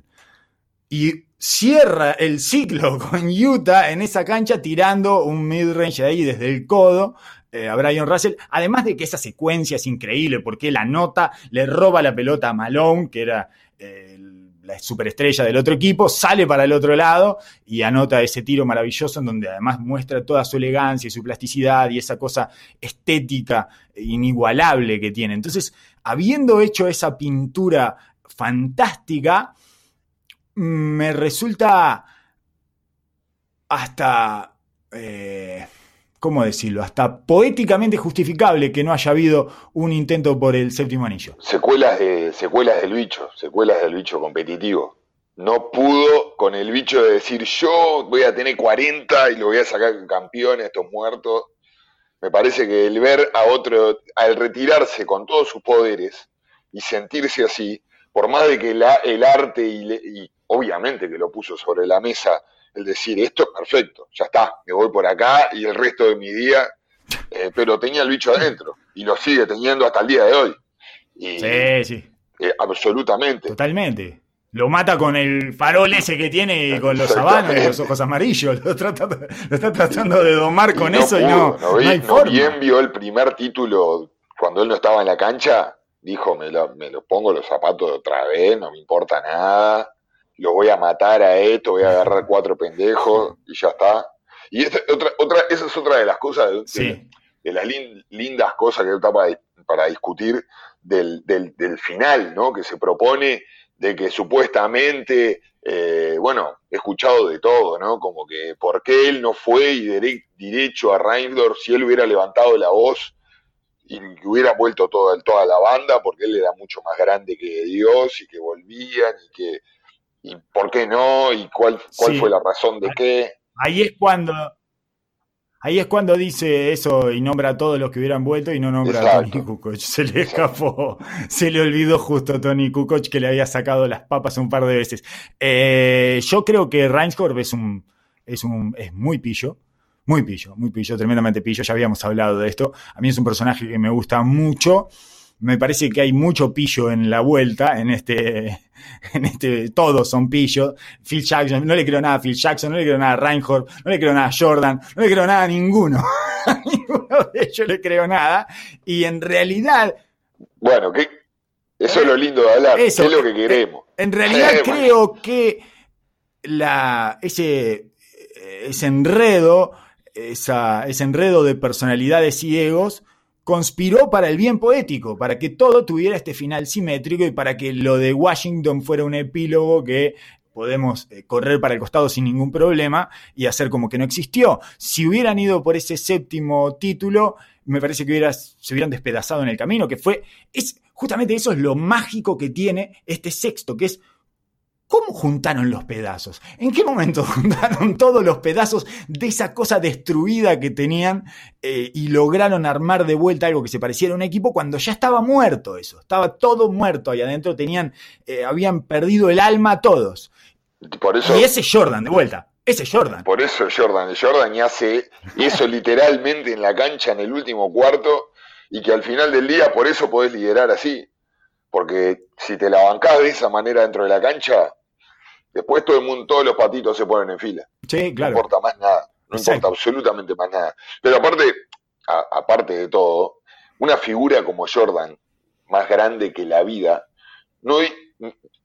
[SPEAKER 2] Y cierra el ciclo con Utah en esa cancha tirando un midrange ahí desde el codo eh, a Brian Russell. Además de que esa secuencia es increíble porque la nota le roba la pelota a Malone, que era eh, la superestrella del otro equipo, sale para el otro lado y anota ese tiro maravilloso en donde además muestra toda su elegancia y su plasticidad y esa cosa estética inigualable que tiene. Entonces, habiendo hecho esa pintura fantástica, me resulta hasta... Eh, ¿cómo decirlo? Hasta poéticamente justificable que no haya habido un intento por el séptimo anillo.
[SPEAKER 4] Secuelas, de, secuelas del bicho, secuelas del bicho competitivo. No pudo con el bicho de decir yo voy a tener 40 y lo voy a sacar campeón a estos muertos. Me parece que el ver a otro, al retirarse con todos sus poderes y sentirse así, por más de que la, el arte y, y obviamente que lo puso sobre la mesa el decir, esto es perfecto, ya está, me voy por acá y el resto de mi día, eh, pero tenía el bicho adentro y lo sigue teniendo hasta el día de hoy.
[SPEAKER 2] sí, sí.
[SPEAKER 4] Eh, absolutamente.
[SPEAKER 2] Totalmente. Lo mata con el farol ese que tiene y con los sabanos y los ojos amarillos. Lo, está tratando de domar con eso y no.
[SPEAKER 4] No, bien vio el primer título cuando él no estaba en la cancha. Dijo: me lo, me lo pongo los zapatos otra vez, no me importa nada lo voy a matar a esto, voy a agarrar cuatro pendejos y ya está. Y esta, otra, otra, esa es otra de las cosas, de, las lindas cosas que está para, discutir del, del, final, ¿no? Que se propone de que supuestamente, eh, bueno, he escuchado de todo, ¿no? Como que por qué él no fue y derecho a Reindor si él hubiera levantado la voz y hubiera vuelto toda, toda la banda, porque él era mucho más grande que Dios y que volvían y que y por qué no, y cuál, cuál fue la razón de qué.
[SPEAKER 2] Ahí es cuando. Ahí es cuando dice eso y nombra a todos los que hubieran vuelto y no nombra a Tony Kukoc. Se le escapó, se le olvidó justo a Tony Kukoc que le había sacado las papas un par de veces. Eh, yo creo que Reinskorb es un, es un, es muy pillo. Muy pillo, muy pillo, tremendamente pillo. Ya habíamos hablado de esto. A mí es un personaje que me gusta mucho me parece que hay mucho pillo en la vuelta, en este, en este, todos son pillos. Phil Jackson, no le creo nada a Phil Jackson, no le creo nada a Reinhold, no le creo nada a Jordan, no le creo nada a ninguno. a ninguno de ellos le creo nada. Y en realidad.
[SPEAKER 4] Bueno, que eso es lo lindo de hablar, eso, es lo que queremos.
[SPEAKER 2] En realidad creo que la, ese, ese enredo, esa, ese enredo de personalidades y egos, conspiró para el bien poético, para que todo tuviera este final simétrico y para que lo de Washington fuera un epílogo que podemos eh, correr para el costado sin ningún problema y hacer como que no existió. Si hubieran ido por ese séptimo título, me parece que se hubieran despedazado en el camino, que fue, es, justamente eso es lo mágico que tiene este sexto, que es ¿Cómo juntaron los pedazos? ¿En qué momento juntaron todos los pedazos de esa cosa destruida que tenían eh, y lograron armar de vuelta algo que se pareciera a un equipo cuando ya estaba muerto eso? Estaba todo muerto ahí adentro, tenían, eh, habían perdido el alma todos.
[SPEAKER 4] Por eso,
[SPEAKER 2] y ese Jordan, de vuelta, ese Jordan.
[SPEAKER 4] Por eso Jordan, Jordan y hace eso literalmente en la cancha en el último cuarto y que al final del día por eso podés liderar así. Porque si te la bancás de esa manera dentro de la cancha, Después todo el mundo, todos los patitos se ponen en fila.
[SPEAKER 2] Sí, claro.
[SPEAKER 4] No importa más nada. No importa absolutamente más nada. Pero aparte, aparte de todo, una figura como Jordan, más grande que la vida, no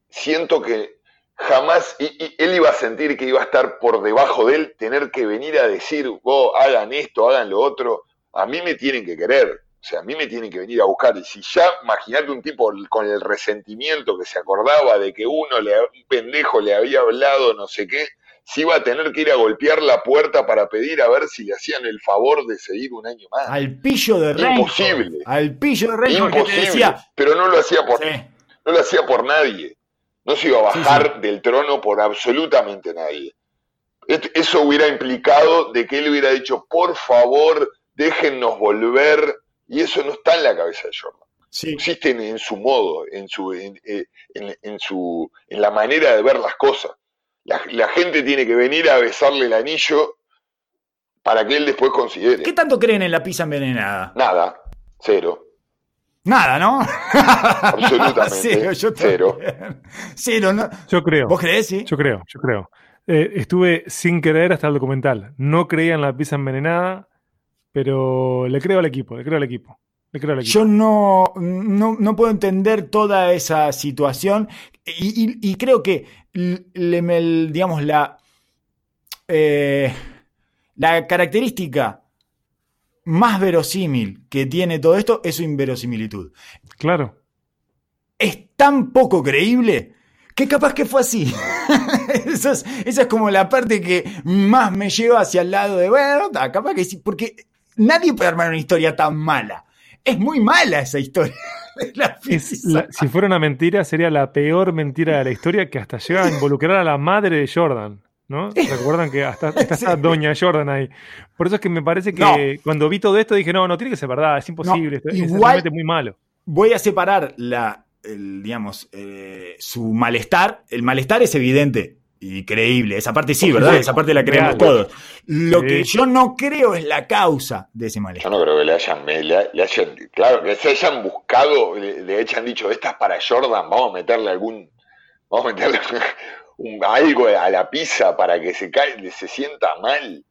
[SPEAKER 4] siento que jamás y, él iba a sentir que iba a estar por debajo de él, tener que venir a decir, vos hagan esto, hagan lo otro. A mí me tienen que querer. O sea, a mí me tienen que venir a buscar. Y si ya, imagínate un tipo con el resentimiento que se acordaba de que uno, le, un pendejo le había hablado, no sé qué, si iba a tener que ir a golpear la puerta para pedir a ver si le hacían el favor de seguir un año más.
[SPEAKER 2] Al pillo de rey.
[SPEAKER 4] Imposible.
[SPEAKER 2] Al pillo de rey.
[SPEAKER 4] Imposible. Pero no lo hacía por, no lo hacía por nadie. No se iba a bajar del trono por absolutamente nadie. Eso hubiera implicado de que él hubiera dicho, por favor, déjennos volver y eso no está en la cabeza de Jordan. Sí. Existen en su modo, en su, en, eh, su, en la manera de ver las cosas. La, gente tiene que venir a besarle el anillo para que él después considere.
[SPEAKER 2] ¿Qué tanto creen en la pizza envenenada?
[SPEAKER 4] Nada, cero.
[SPEAKER 2] Nada, ¿no?
[SPEAKER 4] Absolutamente. cero.
[SPEAKER 2] Cero, ¿no?
[SPEAKER 3] Yo creo.
[SPEAKER 2] ¿Vos creés, sí?
[SPEAKER 3] Yo creo, yo creo. Eh, estuve sin creer hasta el documental. No creía en la pizza envenenada. Pero le creo al equipo, le creo al equipo. Le creo al equipo.
[SPEAKER 2] Yo no, no, puedo entender toda esa situación y, creo que, digamos, la, eh, la característica más verosímil que tiene todo esto es su inverosimilitud.
[SPEAKER 3] Claro.
[SPEAKER 2] Es tan poco creíble que capaz que fue así. esa, es, como la parte que más me lleva hacia el lado de, bueno, capaz que sí, porque nadie puede armar una historia tan mala. Es muy mala esa historia.
[SPEAKER 3] si fuera una mentira, sería la peor mentira de la historia que hasta llega a involucrar a la madre de Jordan. ¿No? ¿Recuerdan que hasta está esa doña Jordan ahí? Por eso es que me parece que cuando vi todo esto dije, no, no tiene que ser verdad, es imposible, es, realmente muy malo.
[SPEAKER 2] Voy a separar la, digamos, eh, su malestar. El malestar es evidente y creíble. Esa parte sí, ¿verdad? Esa parte la creemos todos. Lo que yo no creo es la causa de ese malestar.
[SPEAKER 4] Yo no creo que le hayan, le, hayan claro, que se hayan buscado, le, hayan dicho, esta es para Jordan, vamos a meterle algún, vamos a meterle algo a la pizza para que se cae, se sienta mal.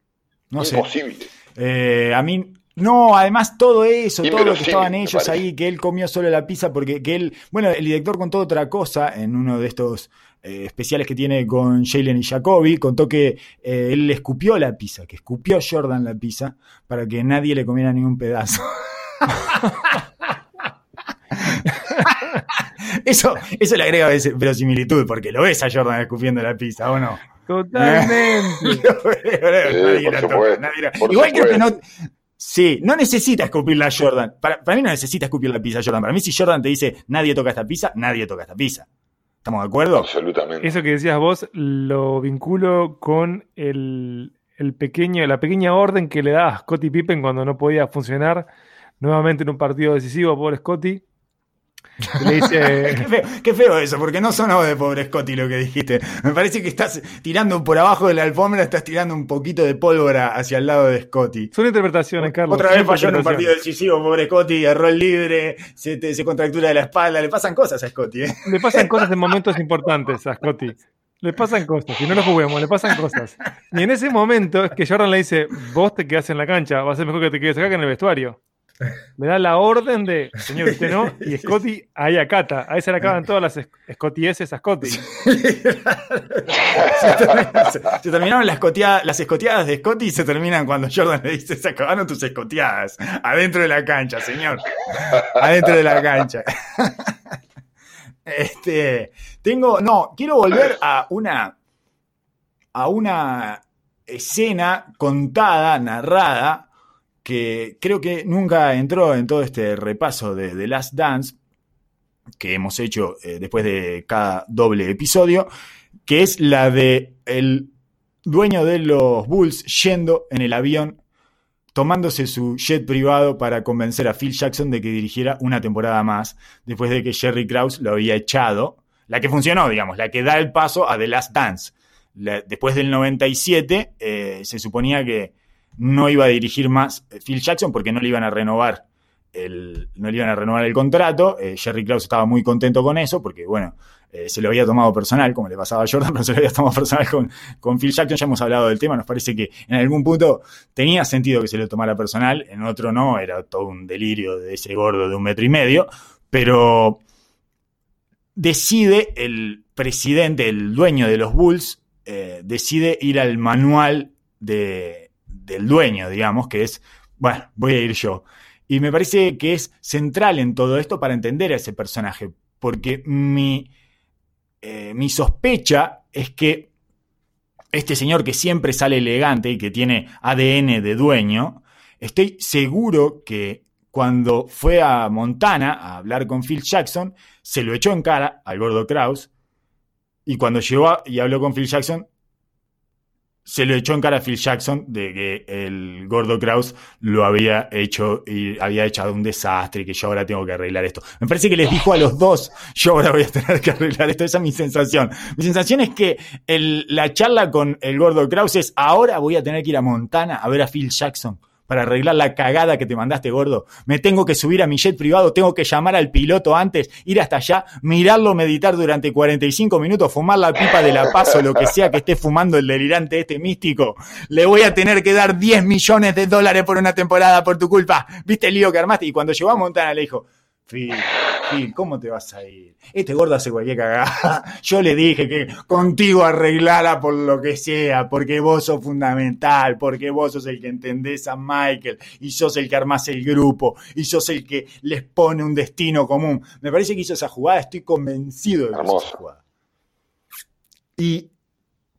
[SPEAKER 4] No Imposible.
[SPEAKER 2] Eh, a mí no, además todo eso, todo lo que estaban ellos ahí, que él comió solo la pizza porque que él, bueno, el director contó otra cosa en uno de estos eh, especiales que tiene con Jalen y Jacoby, contó que eh, él le escupió la pizza, que escupió Jordan la pizza para que nadie le comiera ningún pedazo. eso, eso le agrega verosimilitud, porque lo ves a Jordan escupiendo la pizza, ¿o no?
[SPEAKER 3] Totalmente.
[SPEAKER 2] Igual creo que no. Sí, no necesita escupir la Jordan. Para, para, mí no necesita escupir la pizza Jordan. Para mí, si Jordan te dice nadie toca esta pizza, nadie toca esta pizza. ¿Estamos de acuerdo?
[SPEAKER 4] Absolutamente.
[SPEAKER 3] Eso que decías vos lo vinculo con el, pequeño, la pequeña orden que le da a Scottie Pippen cuando no podía funcionar nuevamente en un partido decisivo por Scotty.
[SPEAKER 2] Le dice... qué, feo, eso, porque no sonó de pobre Scotty lo que dijiste. Me parece que estás tirando por abajo de la alfombra, estás tirando un poquito de pólvora hacia el lado de Scotty.
[SPEAKER 3] Son interpretaciones, Carlos.
[SPEAKER 2] Otra vez falló en un partido decisivo, pobre Scotty, erró el libre, se, se contractura de la espalda, le pasan cosas a Scotty. ¿eh?
[SPEAKER 3] Le pasan cosas en momentos importantes a Scotty. Le pasan cosas, si no lo juguemos, le pasan cosas. Y en ese momento es que Jordan le dice, vos te quedas en la cancha, va a ser mejor que te quedes acá que en el vestuario. Le da la orden de, señor, usted no, y Scotty ahí acata. Ahí se le acaban todas las escotieses a Scotty. se,
[SPEAKER 2] terminaron las, las escoteadas de Scotty y se terminan cuando Jordan le dice, se acabaron tus escoteadas. Adentro de la cancha, señor. Adentro de la cancha. Este, tengo, no, quiero volver a una, a una escena contada, narrada, que creo que nunca entró en todo este repaso de The Last Dance que hemos hecho eh, después de cada doble episodio, que es la de el dueño de los Bulls yendo en el avión, tomándose su jet privado para convencer a Phil Jackson de que dirigiera una temporada más, después de que Jerry Krause lo había echado, la que funcionó, digamos, la que da el paso a The Last Dance. Después del 97 eh, se suponía que no iba a dirigir más Phil Jackson porque no le iban a renovar el, no le iban a renovar el contrato. Eh, Jerry Krause estaba muy contento con eso porque, bueno, eh, se lo había tomado personal, como le pasaba a Jordan, pero se lo había tomado personal con, con Phil Jackson. Ya hemos hablado del tema, nos parece que en algún punto tenía sentido que se lo tomara personal, en otro no, era todo un delirio de ese gordo de un metro y medio, pero decide el presidente, el dueño de los Bulls, eh, decide ir al manual de, del dueño, digamos, que es, bueno, voy a ir yo. Y me parece que es central en todo esto para entender a ese personaje, porque mi, eh, mi sospecha es que este señor que siempre sale elegante y que tiene ADN de dueño, estoy seguro que cuando fue a Montana a hablar con Phil Jackson, se lo echó en cara al gordo Kraus, y cuando llegó y habló con Phil Jackson, se lo echó en cara a Phil Jackson de que el gordo Kraus lo había hecho y había echado un desastre y que yo ahora tengo que arreglar esto. Me parece que les dijo a los dos, yo ahora voy a tener que arreglar esto. Esa es mi sensación. Mi sensación es que el- la charla con el gordo Kraus es, ahora voy a tener que ir a Montana a ver a Phil Jackson para arreglar la cagada que te mandaste, gordo. Me tengo que subir a mi jet privado, tengo que llamar al piloto antes, ir hasta allá, mirarlo meditar durante 45 minutos, fumar la pipa de la paz o lo que sea que esté fumando el delirante este místico. Le voy a tener que dar 10 millones de dólares por una temporada por tu culpa. ¿Viste el lío que armaste? Y cuando llegó a Montana le dijo, Phil, Phil, ¿cómo te vas a ir? Este gordo hace cualquier cagada. Yo le dije que contigo arreglara por lo que sea, porque vos sos fundamental, porque vos sos el que entendés a Michael, y sos el que armás el grupo, y sos el que les pone un destino común. Me parece que hizo esa jugada, estoy convencido de que hizo esa jugada. Y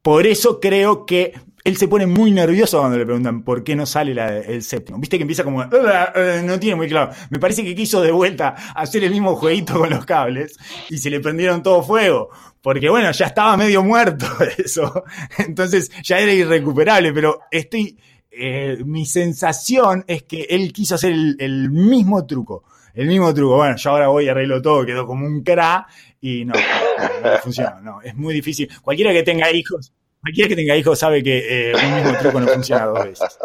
[SPEAKER 2] por eso creo que él se pone muy nervioso cuando le preguntan por qué no sale el séptimo. Viste que empieza como, no tiene muy claro. Me parece que quiso de vuelta hacer el mismo jueguito con los cables y se le prendieron todo fuego. Porque bueno, ya estaba medio muerto eso. Entonces ya era irrecuperable, pero estoy... eh, mi sensación es que él quiso hacer el, mismo truco. El mismo truco. Bueno, yo ahora voy y arreglo todo, quedó como un cra y no, no, no funciona. No, es muy difícil. Cualquiera que tenga hijos, cualquiera que tenga hijos sabe que eh, un mismo truco no funciona dos veces.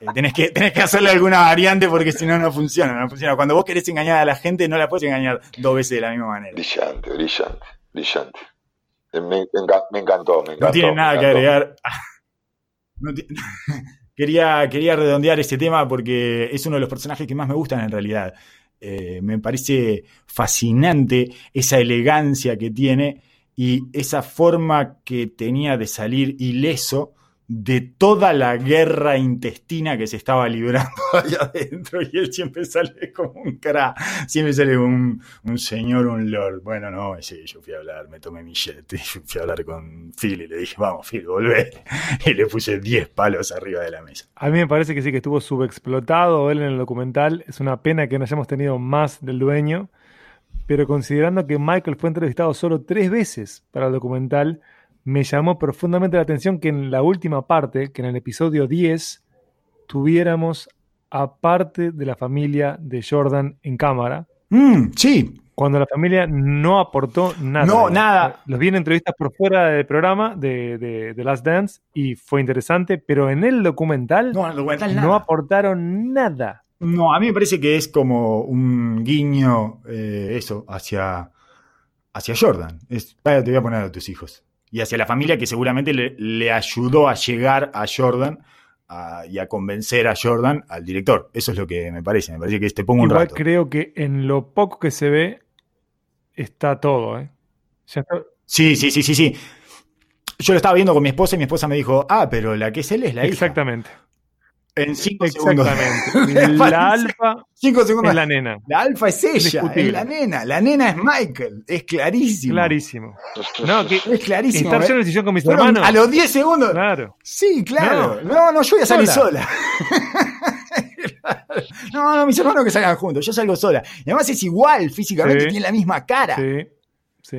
[SPEAKER 2] Eh, tenés, que, tenés que hacerle alguna variante porque si no, no funciona, no funciona. Cuando vos querés engañar a la gente, no la puedes engañar dos veces de la misma manera.
[SPEAKER 4] Brillante, brillante, brillante. Eh, Me, me enca- me encantó, me encantó.
[SPEAKER 2] No tiene nada que agregar. No quería, quería redondear este tema porque es uno de los personajes que más me gustan en realidad. Eh, me parece fascinante esa elegancia que tiene y esa forma que tenía de salir ileso de toda la guerra intestina que se estaba librando allá adentro y él siempre sale como un cara, siempre sale un, un señor, un lord. Bueno, no, sí, yo fui a hablar, me tomé mi jet fui a hablar con Phil y le dije, vamos Phil, volvé. Y le puse 10 palos arriba de la mesa.
[SPEAKER 3] A mí me parece que sí que estuvo subexplotado él en el documental. Es una pena que no hayamos tenido más del dueño. Pero considerando que Michael fue entrevistado solo tres veces para el documental, me llamó profundamente la atención que en la última parte, que en el episodio 10, tuviéramos a parte de la familia de Jordan en cámara,
[SPEAKER 2] Mm, sí,
[SPEAKER 3] cuando la familia no aportó nada.
[SPEAKER 2] No, nada.
[SPEAKER 3] Los vi en entrevistas por fuera del programa de, de, de Last Dance y fue interesante, pero en el documental
[SPEAKER 2] no, en el documental
[SPEAKER 3] no
[SPEAKER 2] nada.
[SPEAKER 3] aportaron nada.
[SPEAKER 2] No, a mí me parece que es como un guiño, eh, eso, hacia, hacia Jordan. Es, "Vaya, te voy a poner a tus hijos. Y hacia la familia que seguramente le, le ayudó a llegar a Jordan a- y a convencer a Jordan al director. Eso es lo que me parece. Me parece que te pongo un rato.
[SPEAKER 3] creo que en lo poco que se ve está todo. ¿eh? Ya está-
[SPEAKER 2] Sí, sí, sí, sí, sí. Yo lo estaba viendo con mi esposa y mi esposa me dijo, ah, pero la que es él es la hija.
[SPEAKER 3] Exactamente.
[SPEAKER 2] En cinco segundos.
[SPEAKER 3] Exactamente. la alfa
[SPEAKER 2] Cinco segundos.
[SPEAKER 3] es la nena.
[SPEAKER 2] La alfa es ella, es la nena. La nena es Michael. Es clarísimo.
[SPEAKER 3] Clarísimo. No, que
[SPEAKER 2] Es clarísimo.
[SPEAKER 3] estar
[SPEAKER 2] ¿eh?
[SPEAKER 3] yo en el sillón con mis
[SPEAKER 2] Fueron
[SPEAKER 3] hermanos.
[SPEAKER 2] A los 10 segundos.
[SPEAKER 3] Claro.
[SPEAKER 2] Sí, claro. No, no, yo voy a salir sola. no, no, mis hermanos que salgan juntos. Yo salgo sola. Y además es igual físicamente,
[SPEAKER 3] Sí.
[SPEAKER 2] tiene la misma cara.
[SPEAKER 3] Sí, sí.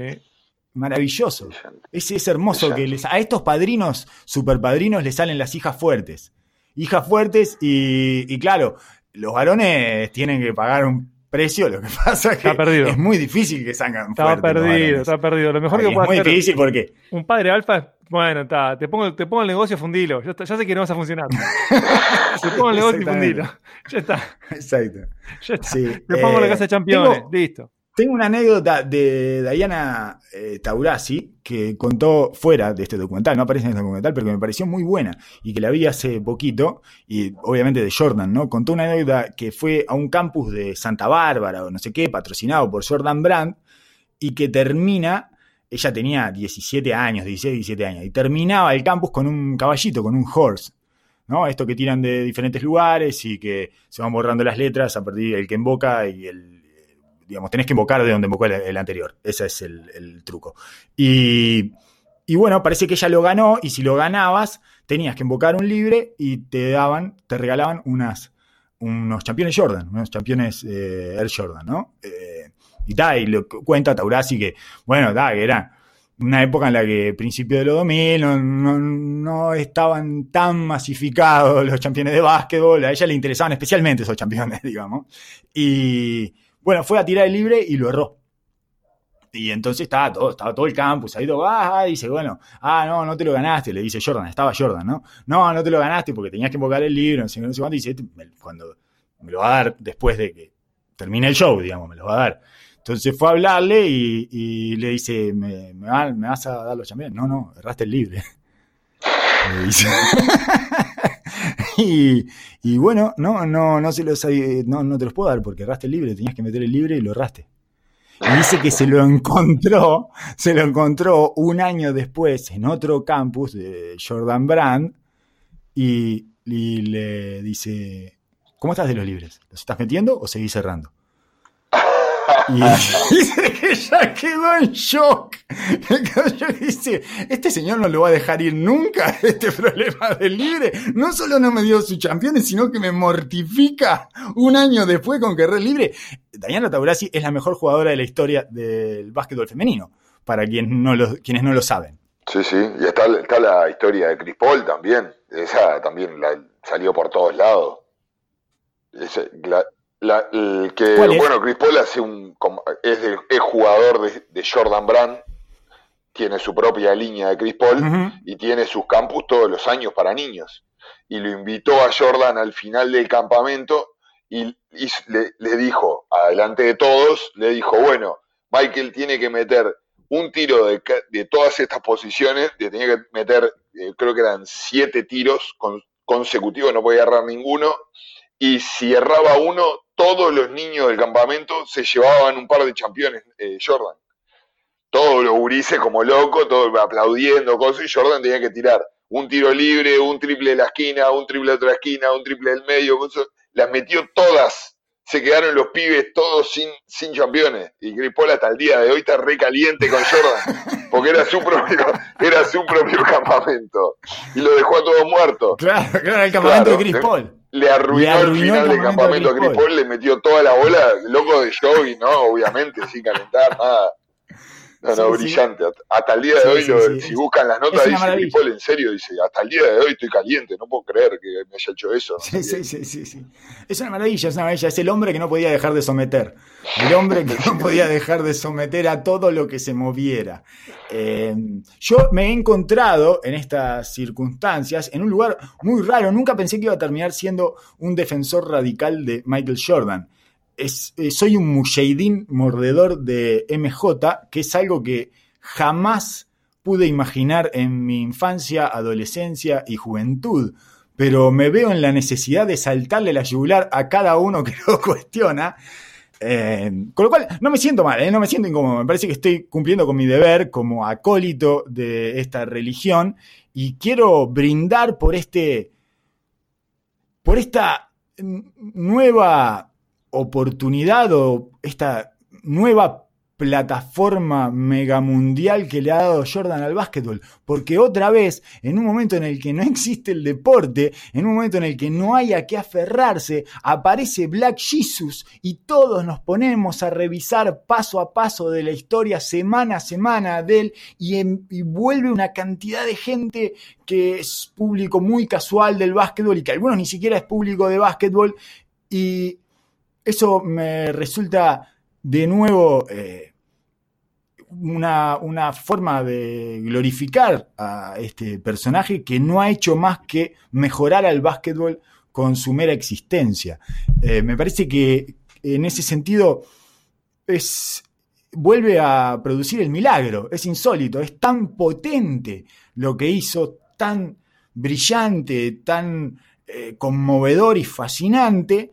[SPEAKER 2] maravilloso. Es, es hermoso que les, a estos padrinos, super padrinos, les salen las hijas fuertes. Hijas fuertes y, y claro, los varones tienen que pagar un precio, lo que pasa es que
[SPEAKER 3] perdido.
[SPEAKER 2] es muy difícil que salgan
[SPEAKER 3] Está perdido, está perdido. Lo mejor
[SPEAKER 2] Ay,
[SPEAKER 3] que
[SPEAKER 2] es
[SPEAKER 3] puede
[SPEAKER 2] muy
[SPEAKER 3] hacer
[SPEAKER 2] difícil porque
[SPEAKER 3] un padre alfa es, bueno, está, te pongo, te pongo el negocio, fundilo. Ya, está- ya sé que no vas a funcionar. te pongo el negocio y fundilo. Ya está,
[SPEAKER 2] Exacto.
[SPEAKER 3] ya está.
[SPEAKER 2] Sí,
[SPEAKER 3] Te pongo la
[SPEAKER 2] eh,
[SPEAKER 3] casa de campeones,
[SPEAKER 2] tengo-
[SPEAKER 3] listo.
[SPEAKER 2] Tengo una anécdota de Diana eh, Taurasi que contó fuera de este documental, no aparece en este documental, pero que me pareció muy buena y que la vi hace poquito, y obviamente de Jordan, ¿no? Contó una anécdota que fue a un campus de Santa Bárbara o no sé qué, patrocinado por Jordan Brand, y que termina, ella tenía 17 años, 16, 17 años, y terminaba el campus con un caballito, con un horse. ¿no? Esto que tiran de diferentes lugares y que se van borrando las letras a partir del que invoca y el, digamos, tenés que invocar de donde invocó el, anterior. Ese es el, truco. Y, y bueno, parece que ella lo ganó y si lo ganabas tenías que invocar un libre y te daban, te regalaban unas, unos campeones Jordan, unos campeones eh, Air Jordan, ¿no? Eh, y tal, y lo cu- cuenta Taurasi que, bueno, da, que era una época en la que, principio de los 2000, no, no, no estaban tan masificados los campeones de básquetbol, a ella le interesaban especialmente esos campeones, digamos. Y bueno, fue a tirar el libre y lo erró. Y entonces estaba todo, estaba todo el campus ahí, todo, ah, ah, dice, bueno, ah, no, no te lo ganaste, le dice Jordan, estaba Jordan, ¿no? No, no te lo ganaste porque tenías que invocar el libro, no sé, no sé cuánto, y dice, este cuando me lo va a dar después de que termine el show, digamos, me lo va a dar. Entonces fue a hablarle y, le dice, ¿Me, me, va- me vas a dar los campeones? No, no, erraste el libre. Le dice. y, y bueno, no, no, no se los eh, no, no te los puedo dar porque erraste el libre, tenías que meter el libre y lo erraste. Y dice que se lo encontró, se lo encontró un año después en otro campus de Jordan Brand y, y le dice, ¿cómo estás de los libres? ¿Los estás metiendo o seguís cerrando? Y dice que ya quedó en shock. Quedó en shock y dice, este señor no lo va a dejar ir nunca, este problema del libre. No solo no me dio sus campeones, sino que me mortifica un año después con que es libre. Diana Taurasi es la mejor jugadora de la historia del básquetbol femenino, para quienes no lo, quienes no lo saben.
[SPEAKER 4] Sí, sí, y está, está la historia de Chris Paul también. Esa también la, salió por todos lados. Ese- la- la- el que, bueno, Chris Paul hace un, es, de- es jugador de, de Jordan Brand, tiene su propia línea de Chris Paul y tiene sus campus todos los años para niños. Y lo invitó a Jordan al final del campamento y, y le, le dijo, adelante de todos, le dijo, bueno, Michael tiene que meter un tiro de, de todas estas posiciones, le tenía que meter, eh, creo que eran siete tiros con- consecutivos, no podía errar ninguno, y si erraba uno, todos los niños del campamento se llevaban un par de campeones eh, Jordan. Todos los gurises como locos, todos aplaudiendo, cosas, y Jordan tenía que tirar un tiro libre, un triple de la esquina, un triple de otra esquina, un triple del medio, las metió todas. Se quedaron los pibes todos sin, sin campeones. Y Paul hasta el día de hoy está re caliente con Jordan, porque era su propio, era su propio campamento. Y lo dejó a todos muertos.
[SPEAKER 2] Claro, claro, el campamento
[SPEAKER 4] Claro,
[SPEAKER 2] de Chris Paul.
[SPEAKER 4] Le arruinó,
[SPEAKER 2] Le arruinó
[SPEAKER 4] el final
[SPEAKER 2] el
[SPEAKER 4] del
[SPEAKER 2] campamento
[SPEAKER 4] campamento
[SPEAKER 2] a Chris
[SPEAKER 4] Paul, le metió toda la bola, loco de show y no, obviamente, sin calentar, nada. No, no,
[SPEAKER 2] Sí, sí.
[SPEAKER 4] brillante. Hasta el día de hoy, lo- si buscan las notas, dice Paul en serio, dice, hasta el día de hoy estoy caliente, no puedo creer que me haya hecho eso. no
[SPEAKER 2] Sí, sí, sí, sí, sí. Es una maravilla, es una maravilla. Es el hombre que no podía dejar de someter. El hombre que no podía dejar de someter a todo lo que se moviera. Eh, yo me he encontrado en estas circunstancias en un lugar muy raro. Nunca pensé que iba a terminar siendo un defensor radical de Michael Jordan. Eh, soy un mujahidín mordedor de MJ, que es algo que jamás pude imaginar en mi infancia, adolescencia y juventud pero me veo en la necesidad de saltarle la yugular a cada uno que lo cuestiona. Eh, con lo cual, no me siento mal, eh, no me siento incómodo. Me parece que estoy cumpliendo con mi deber como acólito de esta religión y quiero brindar por este. por esta nueva oportunidad o esta nueva plataforma mega mundial que le ha dado Jordan al básquetbol. Porque otra vez, en un momento en el que no existe el deporte, en un momento en el que no hay a qué aferrarse, aparece Black Jesus y todos nos ponemos a revisar paso a paso de la historia, semana a semana de él, y, y vuelve una cantidad de gente que es público muy casual del básquetbol y que algunos ni siquiera es público de básquetbol. Y eso me resulta de nuevo eh, una, una, forma de glorificar a este personaje que no ha hecho más que mejorar al básquetbol con su mera existencia. Eh, me parece que en ese sentido es, vuelve a producir el milagro, es insólito, es tan potente lo que hizo, tan brillante, tan eh, conmovedor y fascinante,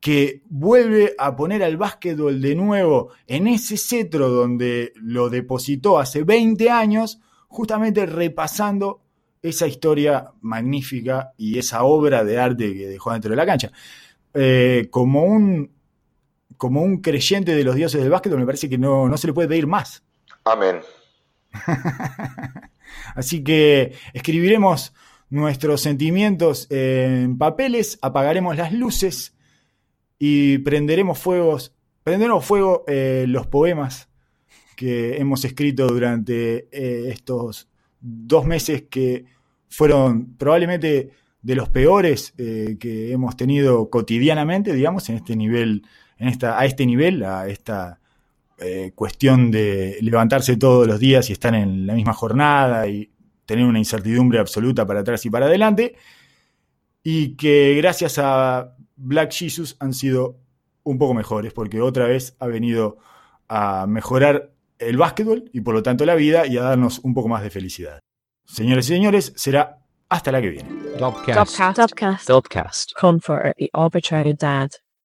[SPEAKER 2] que vuelve a poner al básquetbol de nuevo en ese cetro donde lo depositó hace 20 años, justamente repasando esa historia magnífica y esa obra de arte que dejó dentro de la cancha. Eh, como, un, como un creyente de los dioses del básquetbol, me parece que no, no se le puede pedir más.
[SPEAKER 4] Amén.
[SPEAKER 2] Así que escribiremos nuestros sentimientos en papeles, apagaremos las luces y prenderemos fuegos, prenderemos fuego eh, los poemas que hemos escrito durante eh, estos dos meses que fueron probablemente de los peores eh, que hemos tenido cotidianamente, digamos, en este nivel, en esta, a este nivel, a esta cuestión de levantarse todos los días y estar en la misma jornada y tener una incertidumbre absoluta para atrás y para adelante, y que gracias a Black Jesus han sido un poco mejores, porque otra vez ha venido a mejorar el básquetbol y por lo tanto la vida y a darnos un poco más de felicidad. Señores y señores, será hasta la que viene.
[SPEAKER 1] Dopcast.
[SPEAKER 5] Dopcast.
[SPEAKER 1] Dopcast.
[SPEAKER 5] Comfort the arbitrary dad.